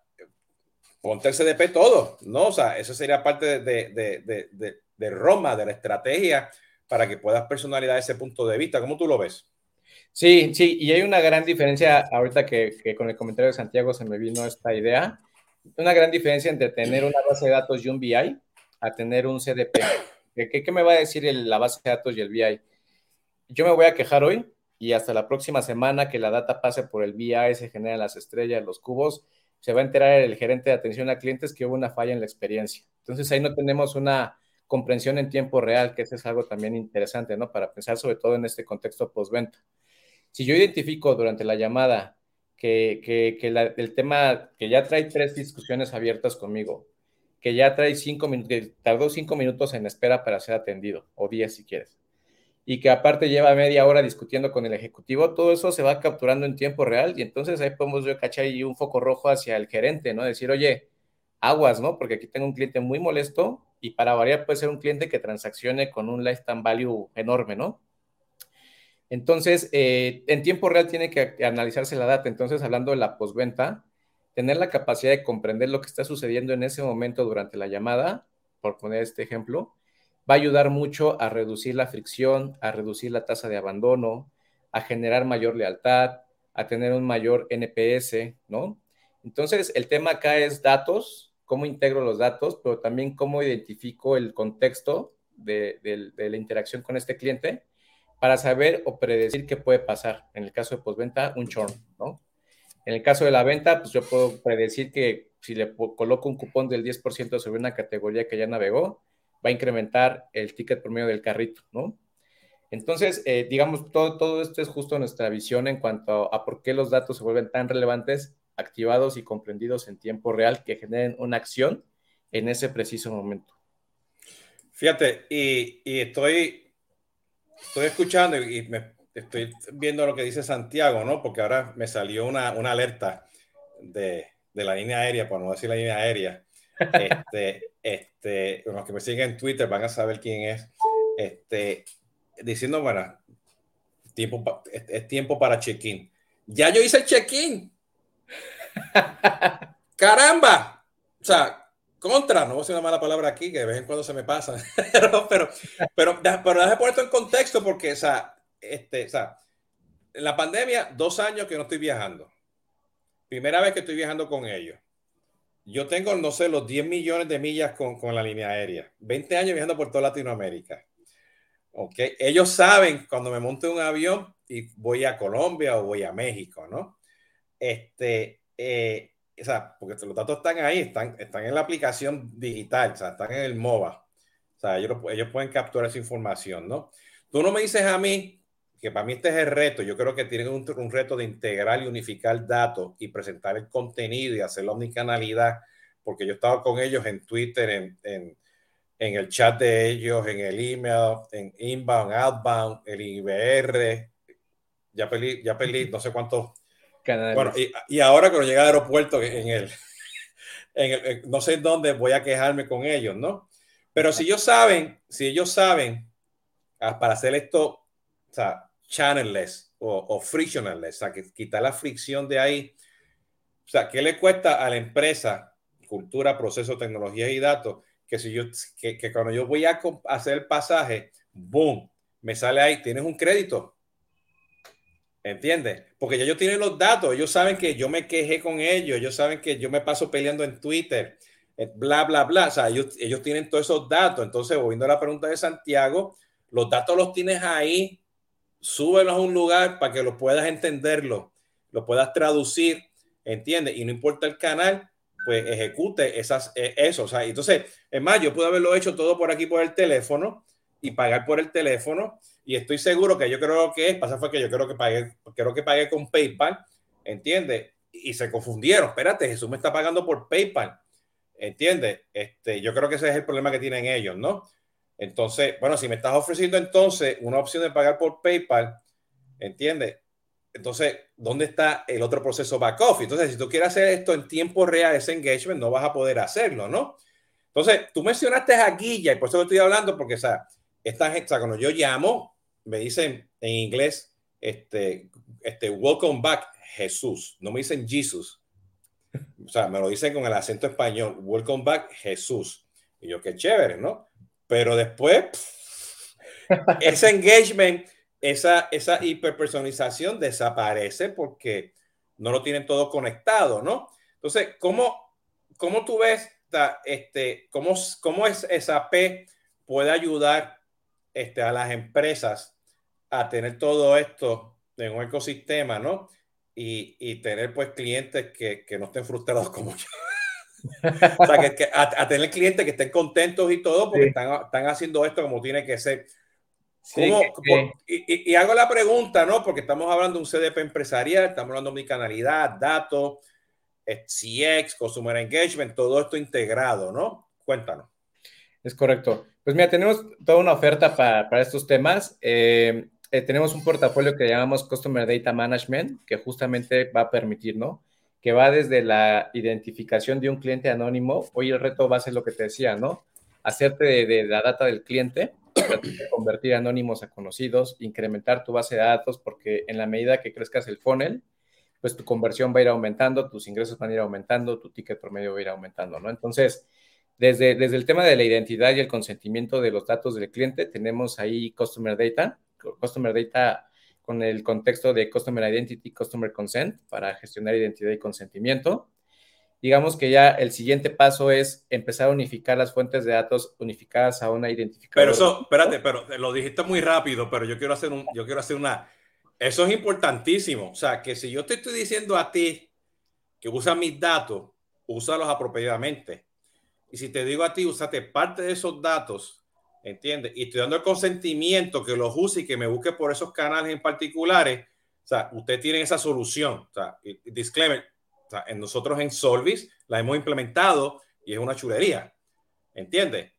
ponte el CDP todo, ¿no? O sea, eso sería parte de, de Roma, de la estrategia para que puedas personalizar ese punto de vista. ¿Cómo tú lo ves? Sí, sí, y hay una gran diferencia, ahorita que, con el comentario de Santiago se me vino esta idea, una gran diferencia entre tener una base de datos y un BI a tener un CDP. ¿Qué, me va a decir la base de datos y el BI? Yo me voy a quejar hoy y hasta la próxima semana que la data pase por el BI, se generan las estrellas, los cubos, se va a enterar el gerente de atención a clientes que hubo una falla en la experiencia. Entonces ahí no tenemos una comprensión en tiempo real, que eso es algo también interesante, ¿no? Para pensar sobre todo en este contexto postventa. Si yo identifico durante la llamada que, el tema, que ya trae tres discusiones abiertas conmigo, que ya trae cinco minutos, que tardó cinco minutos en espera para ser atendido, o diez si quieres, y que aparte lleva media hora discutiendo con el ejecutivo, todo eso se va capturando en tiempo real y entonces ahí podemos yo cachar ahí un foco rojo hacia el gerente, ¿no? Decir, oye, aguas, ¿no? Porque aquí tengo un cliente muy molesto y para variar puede ser un cliente que transaccione con un lifetime value enorme, ¿no? Entonces, eh, en tiempo real tiene que analizarse la data. Entonces, hablando de la postventa, tener la capacidad de comprender lo que está sucediendo en ese momento durante la llamada, por poner este ejemplo, va a ayudar mucho a reducir la fricción, a reducir la tasa de abandono, a generar mayor lealtad, a tener un mayor NPS, ¿no? Entonces, el tema acá es datos, cómo integro los datos, pero también cómo identifico el contexto de, la interacción con este cliente para saber o predecir qué puede pasar. En el caso de postventa, un churn, ¿no? En el caso de la venta, pues yo puedo predecir que si le coloco un cupón del 10% sobre una categoría que ya navegó, va a incrementar el ticket por medio del carrito, ¿no? Entonces, eh, digamos, todo, todo esto es justo nuestra visión en cuanto a por qué los datos se vuelven tan relevantes activados y comprendidos en tiempo real que generen una acción en ese preciso momento. Fíjate, y, estoy, estoy escuchando y me, estoy viendo lo que dice Santiago, ¿no? Porque ahora me salió una, una alerta de, de, la línea aérea, por no decir la línea aérea. Este, este, los que me siguen en Twitter van a saber quién es. Este, diciendo, bueno, tiempo, es, es tiempo para check-in. Ya yo hice el check-in. Caramba. O sea, contra, no voy a decir una mala palabra aquí, que de vez en cuando se me pasa, pero, pero, pero, pero déjame poner esto en contexto porque, o sea, este, o sea, en la pandemia, dos años que no estoy viajando. Primera vez que estoy viajando con ellos. Yo tengo, no sé, los 10 millones de millas con, con la línea aérea. 20 años viajando por toda Latinoamérica. Ok, ellos saben cuando me monto un avión y voy a Colombia o voy a México, ¿no? Este, eh, o sea, porque los datos están ahí, están, están en la aplicación digital, o sea, están en el MOBA. O sea, ellos, ellos pueden capturar esa información, ¿no? Tú no me dices a mí que para mí este es el reto. Yo creo que tienen un, un reto de integrar y unificar datos y presentar el contenido y hacer la omnicanalidad, porque yo he estado con ellos en Twitter, en, en, en el chat de ellos, en el email, en inbound, outbound, el IBR. Ya perdí, ya perdí no sé cuántos Canales. Bueno, y, y, ahora cuando llega al aeropuerto, en el, en el, no sé dónde voy a quejarme con ellos, ¿no? Pero si ellos saben, si ellos saben, ah, para hacer esto, o sea, channelless o, o frictionless, o sea, que quitar la fricción de ahí, o sea, ¿qué le cuesta a la empresa, cultura, proceso, tecnología y datos, que si yo, que, que cuando yo voy a hacer el pasaje, boom, me sale ahí, tienes un crédito, ¿Entiendes? Porque ya ellos tienen los datos, ellos saben que yo me quejé con ellos, ellos saben que yo me paso peleando en Twitter, eh, bla, bla, bla. O sea, ellos, ellos tienen todos esos datos. Entonces, volviendo a la pregunta de Santiago, los datos los tienes ahí, súbelos a un lugar para que lo puedas entenderlo, lo puedas traducir, ¿entiendes? Y no importa el canal, pues ejecute esas, eh, eso. O sea, entonces, es más, yo pude haberlo hecho todo por aquí por el teléfono y pagar por el teléfono y estoy seguro que yo creo que es, pasa fue que yo creo que pagué, creo que pagué con PayPal, ¿entiendes? Y se confundieron, espérate, Jesús me está pagando por PayPal, ¿entiendes? Este, yo creo que ese es el problema que tienen ellos, ¿no? Entonces, bueno, si me estás ofreciendo entonces una opción de pagar por PayPal, ¿entiendes? Entonces, ¿dónde está el otro proceso back off? Entonces, si tú quieres hacer esto en tiempo real, ese engagement, no vas a poder hacerlo, ¿no? Entonces, tú mencionaste a Guilla, y por eso estoy hablando, porque, o sea, cuando yo llamo, me dicen en inglés, este, este, welcome back, Jesús. No me dicen Jesus. O sea, me lo dicen con el acento español, welcome back, Jesús. Y yo, qué chévere, ¿no? Pero después, ese engagement, esa, esa hiperpersonalización desaparece porque no lo tienen todo conectado, ¿no? Entonces, ¿cómo, cómo tú ves, este, cómo, cómo es esa P puede ayudar este, a las empresas a tener todo esto en un ecosistema, ¿no? Y, y tener pues clientes que, que, no estén frustrados como yo. o sea, que, que a, a, tener clientes que estén contentos y todo porque sí. están, están, haciendo esto como tiene que ser. Sí, por, y, y, hago la pregunta, ¿no? Porque estamos hablando de un CDP empresarial, estamos hablando de mi canalidad, datos, CX, Consumer Engagement, todo esto integrado, ¿no? Cuéntanos. Es correcto. Pues mira, tenemos toda una oferta para, para estos temas. Eh, eh, tenemos un portafolio que llamamos Customer Data Management, que justamente va a permitir, ¿no? Que va desde la identificación de un cliente anónimo. Hoy el reto va a ser lo que te decía, ¿no? Hacerte de, de la data del cliente, convertir anónimos a conocidos, incrementar tu base de datos, porque en la medida que crezcas el funnel, pues tu conversión va a ir aumentando, tus ingresos van a ir aumentando, tu ticket promedio va a ir aumentando, ¿no? Entonces, desde, desde el tema de la identidad y el consentimiento de los datos del cliente, tenemos ahí Customer Data, Customer Data con el contexto de Customer Identity, Customer Consent para gestionar identidad y consentimiento. Digamos que ya el siguiente paso es empezar a unificar las fuentes de datos unificadas a una identificación. Pero eso, espérate, pero lo dijiste muy rápido, pero yo quiero hacer un, yo quiero hacer una, eso es importantísimo. O sea, que si yo te estoy diciendo a ti que usa mis datos, úsalos apropiadamente. Y si te digo a ti, úsate parte de esos datos ¿entiendes? Y estoy dando el consentimiento que los use y que me busque por esos canales en particulares. O sea, usted tiene esa solución. O sea, disclaimer, o sea, en nosotros en Solvis la hemos implementado y es una chulería, ¿entiendes?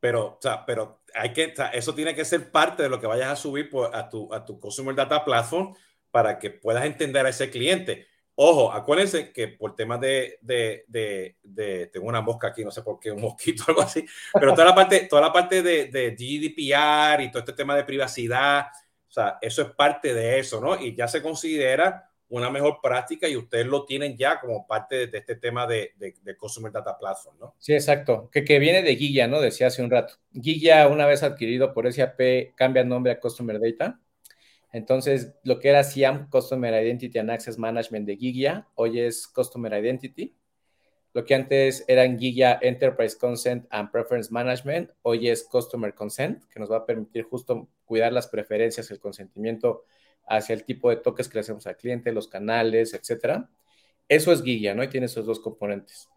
pero, o sea, pero hay que, eso tiene que ser parte de lo que vayas a subir a, tu, a tu Consumer Data Platform para que puedas entender a ese cliente. Ojo, acuérdense que por temas de, de, de, tengo una mosca aquí, no sé por qué, un mosquito o algo así, pero toda la parte, toda la parte de, de GDPR y todo este tema de privacidad, o sea, eso es parte de eso, ¿no? Y ya se considera una mejor práctica y ustedes lo tienen ya como parte de, este tema de, de, Consumer Data Platform, ¿no? Sí, exacto. Que, que viene de Guilla, ¿no? Decía hace un rato. Guilla, una vez adquirido por SAP, cambia nombre a Customer Data. Entonces, lo que era SIAM, Customer Identity and Access Management de Guilla, hoy es Customer Identity. Lo que antes era en Guilla Enterprise Consent and Preference Management, hoy es Customer Consent, que nos va a permitir justo cuidar las preferencias, el consentimiento hacia el tipo de toques que le hacemos al cliente, los canales, etcétera. Eso es guía, ¿no? Y tiene esos dos componentes.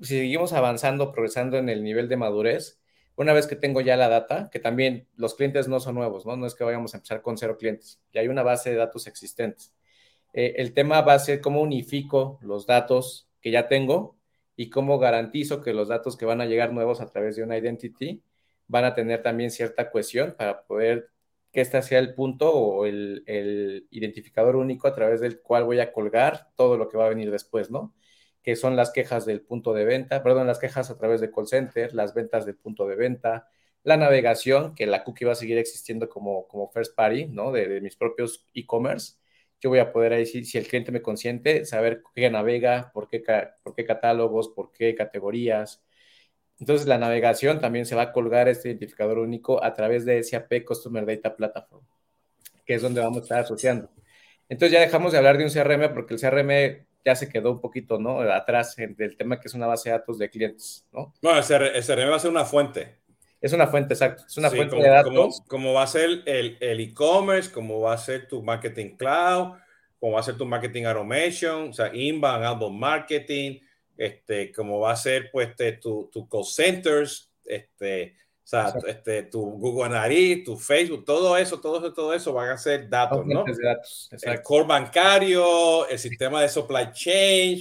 Si seguimos avanzando, progresando en el nivel de madurez, una vez que tengo ya la data, que también los clientes no son nuevos, ¿no? No es que vayamos a empezar con cero clientes, ya hay una base de datos existentes. Eh, el tema va a ser cómo unifico los datos que ya tengo y cómo garantizo que los datos que van a llegar nuevos a través de una identity van a tener también cierta cohesión para poder que este sea el punto o el, identificador único a través del cual voy a colgar todo lo que va a venir después, ¿no? Que son las quejas del punto de venta, perdón, las quejas a través de call center, las ventas del punto de venta, la navegación, que la cookie va a seguir existiendo como, como first party, ¿no? De, mis propios e-commerce. Yo voy a poder ahí, si, si, el cliente me consiente, saber qué navega, por qué, por qué catálogos, por qué categorías, entonces, la navegación también se va a colgar este identificador único a través de SAP Customer Data Platform, que es donde vamos a estar asociando. Entonces, ya dejamos de hablar de un CRM porque el CRM ya se quedó un poquito ¿no? atrás del tema que es una base de datos de clientes. ¿no? Bueno, el CRM va a ser una fuente. Es una fuente, exacto. Es una fuente de datos. Como, va a ser el e-commerce, como va a ser tu marketing cloud, como va a ser tu marketing automation, o sea, inbound, outbound marketing, este, como va a ser pues este, tu, tu call centers, este, o sea, este, tu Google Analytics, tu Facebook, todo eso, todo eso, todo eso van a ser datos, ¿no? el core bancario, el sistema de supply chain,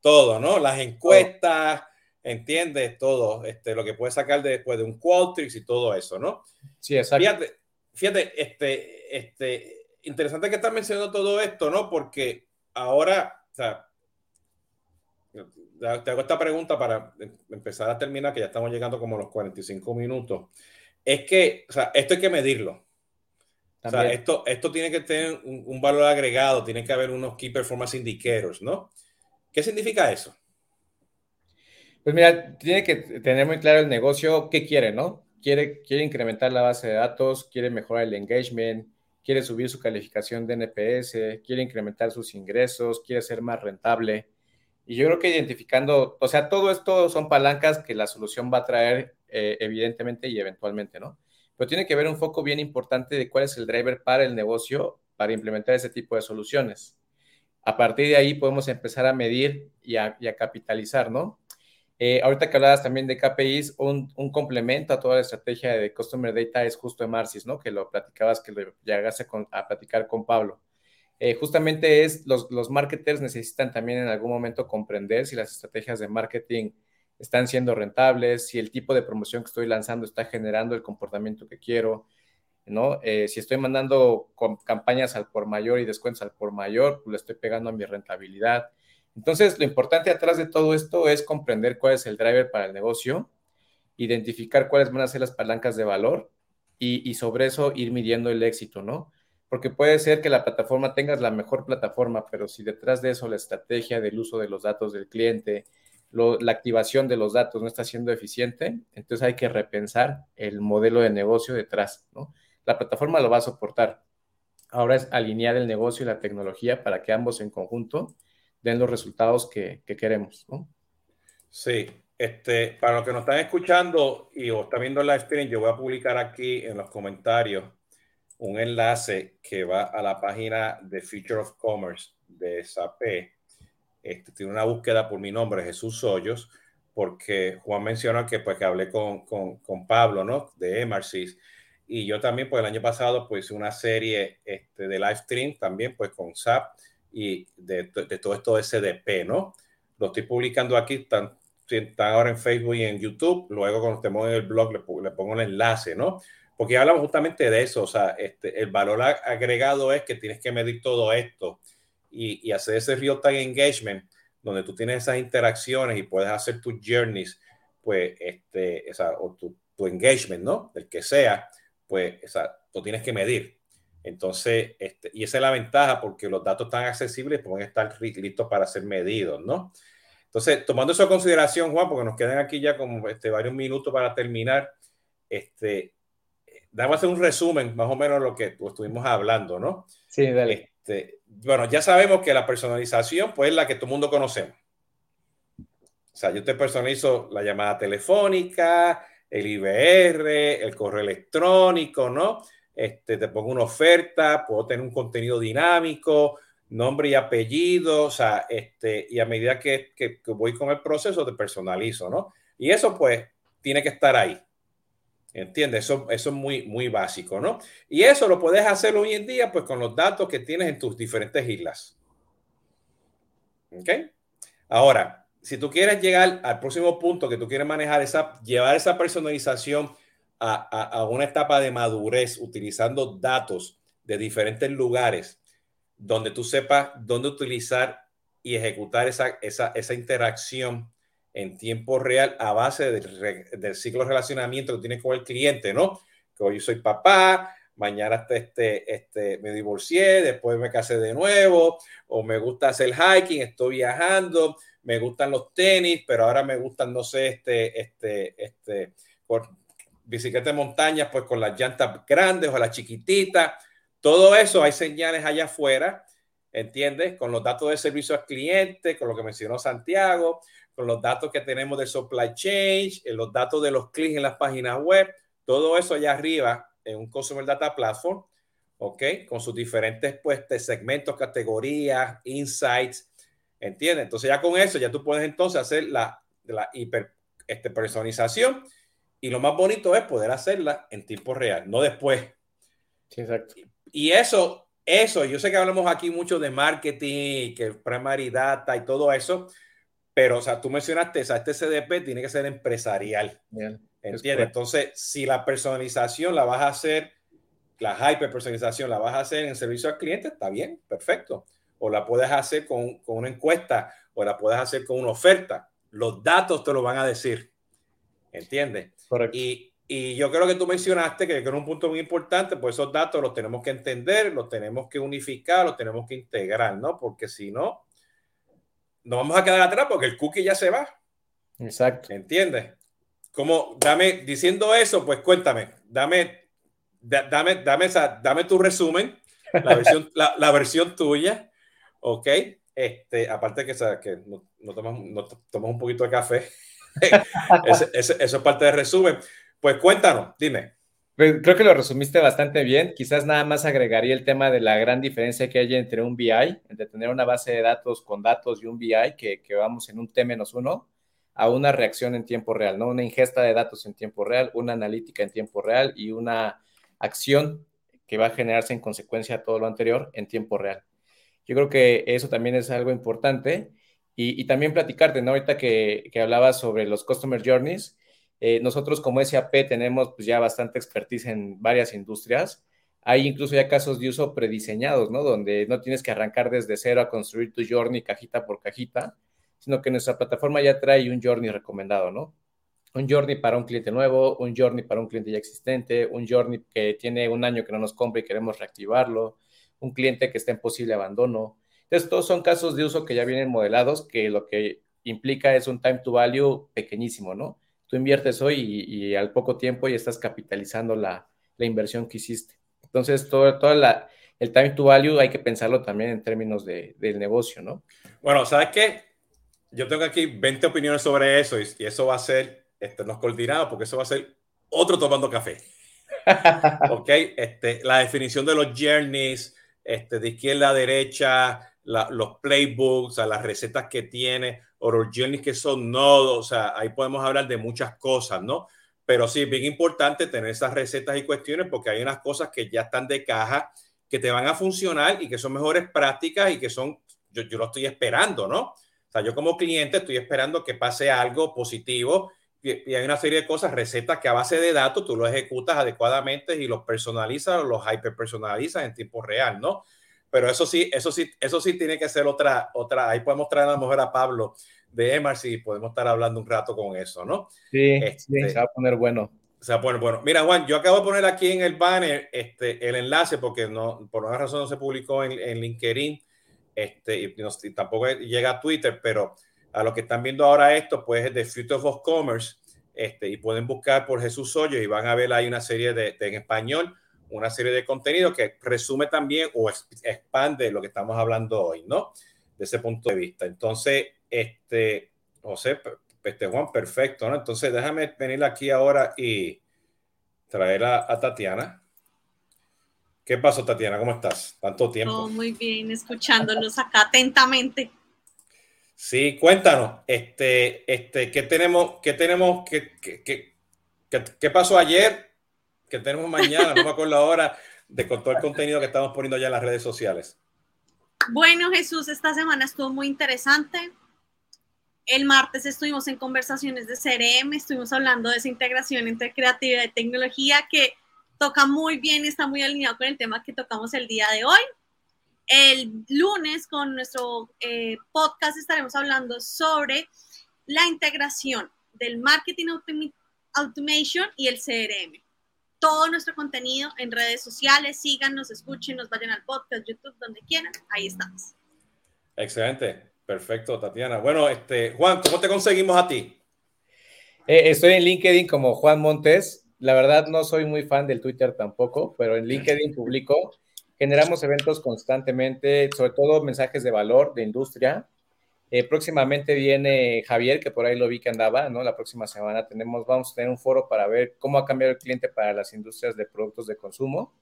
todo, ¿no? Las encuestas, ¿entiendes? Todo, este, lo que puedes sacar después de un Qualtrics y todo eso, ¿no? Sí, exacto. Fíjate, fíjate, este, este, interesante que estás mencionando todo esto, ¿no? Porque ahora, o sea, te hago esta pregunta para em, empezar a terminar, que ya estamos llegando como a los 45 minutos. Es que, o sea, esto hay que medirlo. O sea, esto, esto tiene que tener un, valor agregado, tiene que haber unos Key Performance Indicators, ¿no? ¿Qué significa eso? Pues mira, tiene que tener muy claro el negocio qué quiere, ¿no? Quiere, quiere incrementar la base de datos, quiere mejorar el engagement, quiere subir su calificación de NPS, quiere incrementar sus ingresos, quiere ser más rentable. Y yo creo que identificando, o sea, todo esto son palancas que la solución va a traer eh, evidentemente y eventualmente, ¿no? Pero tiene que haber un foco bien importante de cuál es el driver para el negocio para implementar ese tipo de soluciones. A partir de ahí podemos empezar a medir y a, capitalizar, ¿no? Eh, ahorita que hablabas también de KPIs, un, complemento a toda la estrategia de Customer Data es justo Marcis, ¿no? Que lo platicabas, que lo llegaste a platicar con Pablo. Eh, justamente es los, los marketers necesitan también en algún momento comprender si las estrategias de marketing están siendo rentables, si el tipo de promoción que estoy lanzando está generando el comportamiento que quiero, ¿no? Eh, si estoy mandando campañas al por mayor y descuentos al por mayor, pues le estoy pegando a mi rentabilidad. Entonces, lo importante atrás de todo esto es comprender cuál es el driver para el negocio, identificar cuáles van a ser las palancas de valor y, y sobre eso ir midiendo el éxito, ¿no? Porque puede ser que la plataforma tengas la mejor plataforma, pero si detrás de eso la estrategia del uso de los datos del cliente, la activación de los datos no está siendo eficiente, entonces hay que repensar el modelo de negocio detrás, ¿no? La plataforma lo va a soportar. Ahora es alinear el negocio y la tecnología para que ambos en conjunto den los resultados que, queremos. Sí, este, para los que nos están escuchando y o están viendo la stream, yo voy a publicar aquí en los comentarios un enlace que va a la página de Future of Commerce de SAP. Este, tiene una búsqueda por mi nombre, Jesús Hoyos, porque Juan mencionó que, pues, que hablé con, con, con Pablo, ¿no? De Emarsis. Y yo también, pues, el año pasado, pues, hice una serie este, de live stream también, pues, con SAP y de, de todo esto SDP, ¿no? Lo estoy publicando aquí, están están ahora en Facebook y en YouTube, luego cuando estemos en el blog le, le pongo el enlace, ¿no? Porque hablamos justamente de eso, o sea, este, el valor agregado es que tienes que medir todo esto y, y hacer ese real-time engagement, donde tú tienes esas interacciones y puedes hacer tus journeys, pues, este, esa, o tu, tu engagement, ¿no? El que sea, pues, esa, lo tienes que medir. Entonces, este, y esa es la ventaja porque los datos están accesibles pueden estar listos para ser medidos, ¿no? Entonces, tomando eso en consideración, Juan, porque nos quedan aquí ya como este, varios minutos para terminar, este, dame hacer un resumen más o menos de lo que estuvimos hablando, ¿no? Sí, dale. Este, bueno, ya sabemos que la personalización, pues es la que todo el mundo conocemos. O sea, yo te personalizo la llamada telefónica, el IBR, el correo electrónico, ¿no? Este, te pongo una oferta, puedo tener un contenido dinámico, nombre y apellido, o sea, este, y a medida que, que, que voy con el proceso, te personalizo, ¿no? Y eso, pues, tiene que estar ahí. ¿Entiendes? Eso, eso es muy, muy básico, ¿no? Y eso lo puedes hacer hoy en día, pues con los datos que tienes en tus diferentes islas. ¿Ok? Ahora, si tú quieres llegar al próximo punto que tú quieres manejar, esa, llevar esa personalización a, a, a una etapa de madurez utilizando datos de diferentes lugares donde tú sepas dónde utilizar y ejecutar esa, esa, esa interacción en tiempo real a base del, del, ciclo de relacionamiento que tienes con el cliente, ¿no? Que hoy soy papá, mañana este, este, me divorcié, después me casé de nuevo, o me gusta hacer hiking, estoy viajando, me gustan los tenis, pero ahora me gustan, no sé, este, este, este, por bicicleta de montaña, pues con las llantas grandes o las chiquititas. Todo eso hay señales allá afuera, ¿entiendes? Con los datos de servicio al cliente, con lo que mencionó Santiago, con los datos que tenemos de supply chain, los datos de los clics en las páginas web, todo eso allá arriba en un Customer Data Platform, ¿ok? Con sus diferentes pues, segmentos, categorías, insights, ¿entiendes? Entonces ya con eso ya tú puedes entonces hacer la, la hiper este, personalización y lo más bonito es poder hacerla en tiempo real, no después. Sí, exacto. Y eso, eso, yo sé que hablamos aquí mucho de marketing, que primary data y todo eso, pero, o sea, tú mencionaste, o sea, este CDP tiene que ser empresarial. Bien, ¿Entiendes? Entonces, si la personalización la vas a hacer, la hyper personalización la vas a hacer en servicio al cliente, está bien, perfecto. O la puedes hacer con, con una encuesta, o la puedes hacer con una oferta. Los datos te lo van a decir. ¿Entiendes? Correcto. Y, y yo creo que tú mencionaste que, que era un punto muy importante, pues esos datos los tenemos que entender, los tenemos que unificar, los tenemos que integrar, ¿no? Porque si no, nos vamos a quedar atrás porque el cookie ya se va. Exacto. ¿Entiendes? Como, dame, diciendo eso, pues cuéntame, dame, dame, dame, esa, dame tu resumen, la versión, la, la, versión tuya, ¿ok? Este, aparte que, que no, no, tomas, no tomas un poquito de café, ese, ese, eso es parte del resumen. Pues cuéntanos, dime. Pues, creo que lo resumiste bastante bien. Quizás nada más agregaría el tema de la gran diferencia que hay entre un BI, entre tener una base de datos con datos y un BI que, que vamos en un T menos uno, a una reacción en tiempo real, ¿no? Una ingesta de datos en tiempo real, una analítica en tiempo real y una acción que va a generarse en consecuencia a todo lo anterior en tiempo real. Yo creo que eso también es algo importante. Y, y también platicarte, ¿no? Ahorita que, que hablabas sobre los Customer Journeys, eh, nosotros como SAP tenemos pues, ya bastante expertise en varias industrias. Hay incluso ya casos de uso prediseñados, ¿no? Donde no tienes que arrancar desde cero a construir tu journey cajita por cajita, sino que nuestra plataforma ya trae un journey recomendado, ¿no? Un journey para un cliente nuevo, un journey para un cliente ya existente, un journey que tiene un año que no nos compra y queremos reactivarlo, un cliente que está en posible abandono. Entonces, todos son casos de uso que ya vienen modelados, que lo que implica es un time to value pequeñísimo, ¿no? Tú inviertes hoy y, y al poco tiempo ya estás capitalizando la, la inversión que hiciste. Entonces, todo, todo la, el time to value hay que pensarlo también en términos de, del negocio, ¿no? Bueno, ¿sabes qué? Yo tengo aquí 20 opiniones sobre eso y, y eso va a ser, este, no es coordinado porque eso va a ser otro tomando café. ok, este, la definición de los journeys, este, de izquierda a derecha, la, los playbooks, a las recetas que tiene, o los journeys que son nodos, o sea, ahí podemos hablar de muchas cosas, ¿no? Pero sí, es bien importante tener esas recetas y cuestiones porque hay unas cosas que ya están de caja, que te van a funcionar y que son mejores prácticas y que son, yo, yo lo estoy esperando, ¿no? O sea, yo como cliente estoy esperando que pase algo positivo y, hay una serie de cosas, recetas que a base de datos tú lo ejecutas adecuadamente y los personalizas los hyperpersonalizas en tiempo real, ¿no? Pero eso sí, eso sí, eso sí tiene que ser otra, otra, ahí podemos traer a la mujer a Pablo de Emars y podemos estar hablando un rato con eso, ¿no? Sí, este, se va a poner bueno. Se va a poner bueno. Mira, Juan, yo acabo de poner aquí en el banner este, el enlace porque no, por una razón no se publicó en, en LinkedIn este, y, tampoco llega a Twitter, pero a los que están viendo ahora esto, pues es de Future of Commerce, este, y pueden buscar por Jesús Hoyo y van a ver ahí una serie de, en español, una serie de contenido que resume también o expande lo que estamos hablando hoy, ¿no? De ese punto de vista. Entonces, este, José, este Juan, perfecto, ¿no? Entonces, déjame venir aquí ahora y traer a, a Tatiana. ¿Qué pasó, Tatiana? ¿Cómo estás? Tanto tiempo. muy bien, escuchándolos acá atentamente. Sí, cuéntanos, este, este, ¿qué tenemos, qué tenemos, qué, qué, qué, pasó ayer? ¿Qué tenemos mañana? No me acuerdo ahora de con todo el contenido que estamos poniendo ya en las redes sociales. Bueno, Jesús, esta semana estuvo muy interesante. El martes estuvimos en conversaciones de CRM, estuvimos hablando de esa integración entre creatividad y tecnología que toca muy bien, está muy alineado con el tema que tocamos el día de hoy. El lunes con nuestro eh, podcast estaremos hablando sobre la integración del marketing automation y el CRM. Todo nuestro contenido en redes sociales, síganos, escuchen, nos vayan al podcast, YouTube, donde quieran, ahí estamos. Excelente, perfecto, Tatiana. Bueno, este, Juan, ¿cómo te conseguimos a ti? Eh, estoy en LinkedIn como Juan Montes la verdad no soy muy fan del Twitter tampoco, pero en LinkedIn publico. Generamos eventos constantemente, sobre todo mensajes de valor, de industria. Eh, próximamente viene Javier, que por ahí lo vi que andaba, ¿no? La próxima semana tenemos, vamos a tener un foro para ver cómo ha cambiado el cliente para las industrias de productos de consumo.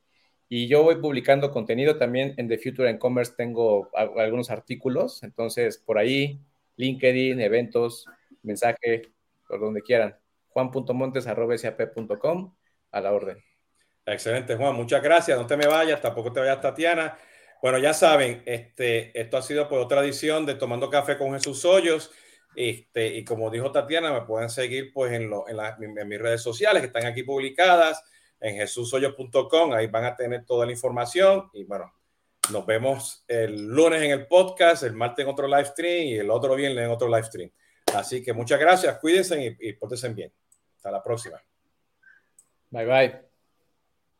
Y yo voy publicando contenido también en The Future and Commerce, tengo algunos artículos, entonces por ahí, LinkedIn, eventos, mensaje, por donde quieran juan.montes.sap.com a la orden. Excelente, Juan. Muchas gracias. No te me vayas, tampoco te vayas, Tatiana. Bueno, ya saben, este, esto ha sido por otra edición de Tomando Café con Jesús Hoyos. Este, y como dijo Tatiana, me pueden seguir pues en, lo, en, en mis redes sociales que están aquí publicadas, en jesushoyos.com, ahí van a tener toda la información. Y bueno, nos vemos el lunes en el podcast, el martes en otro live stream y el otro viernes en otro live stream. Así que muchas gracias, cuídense y, y pórtense bien. Hasta la próxima. Bye bye.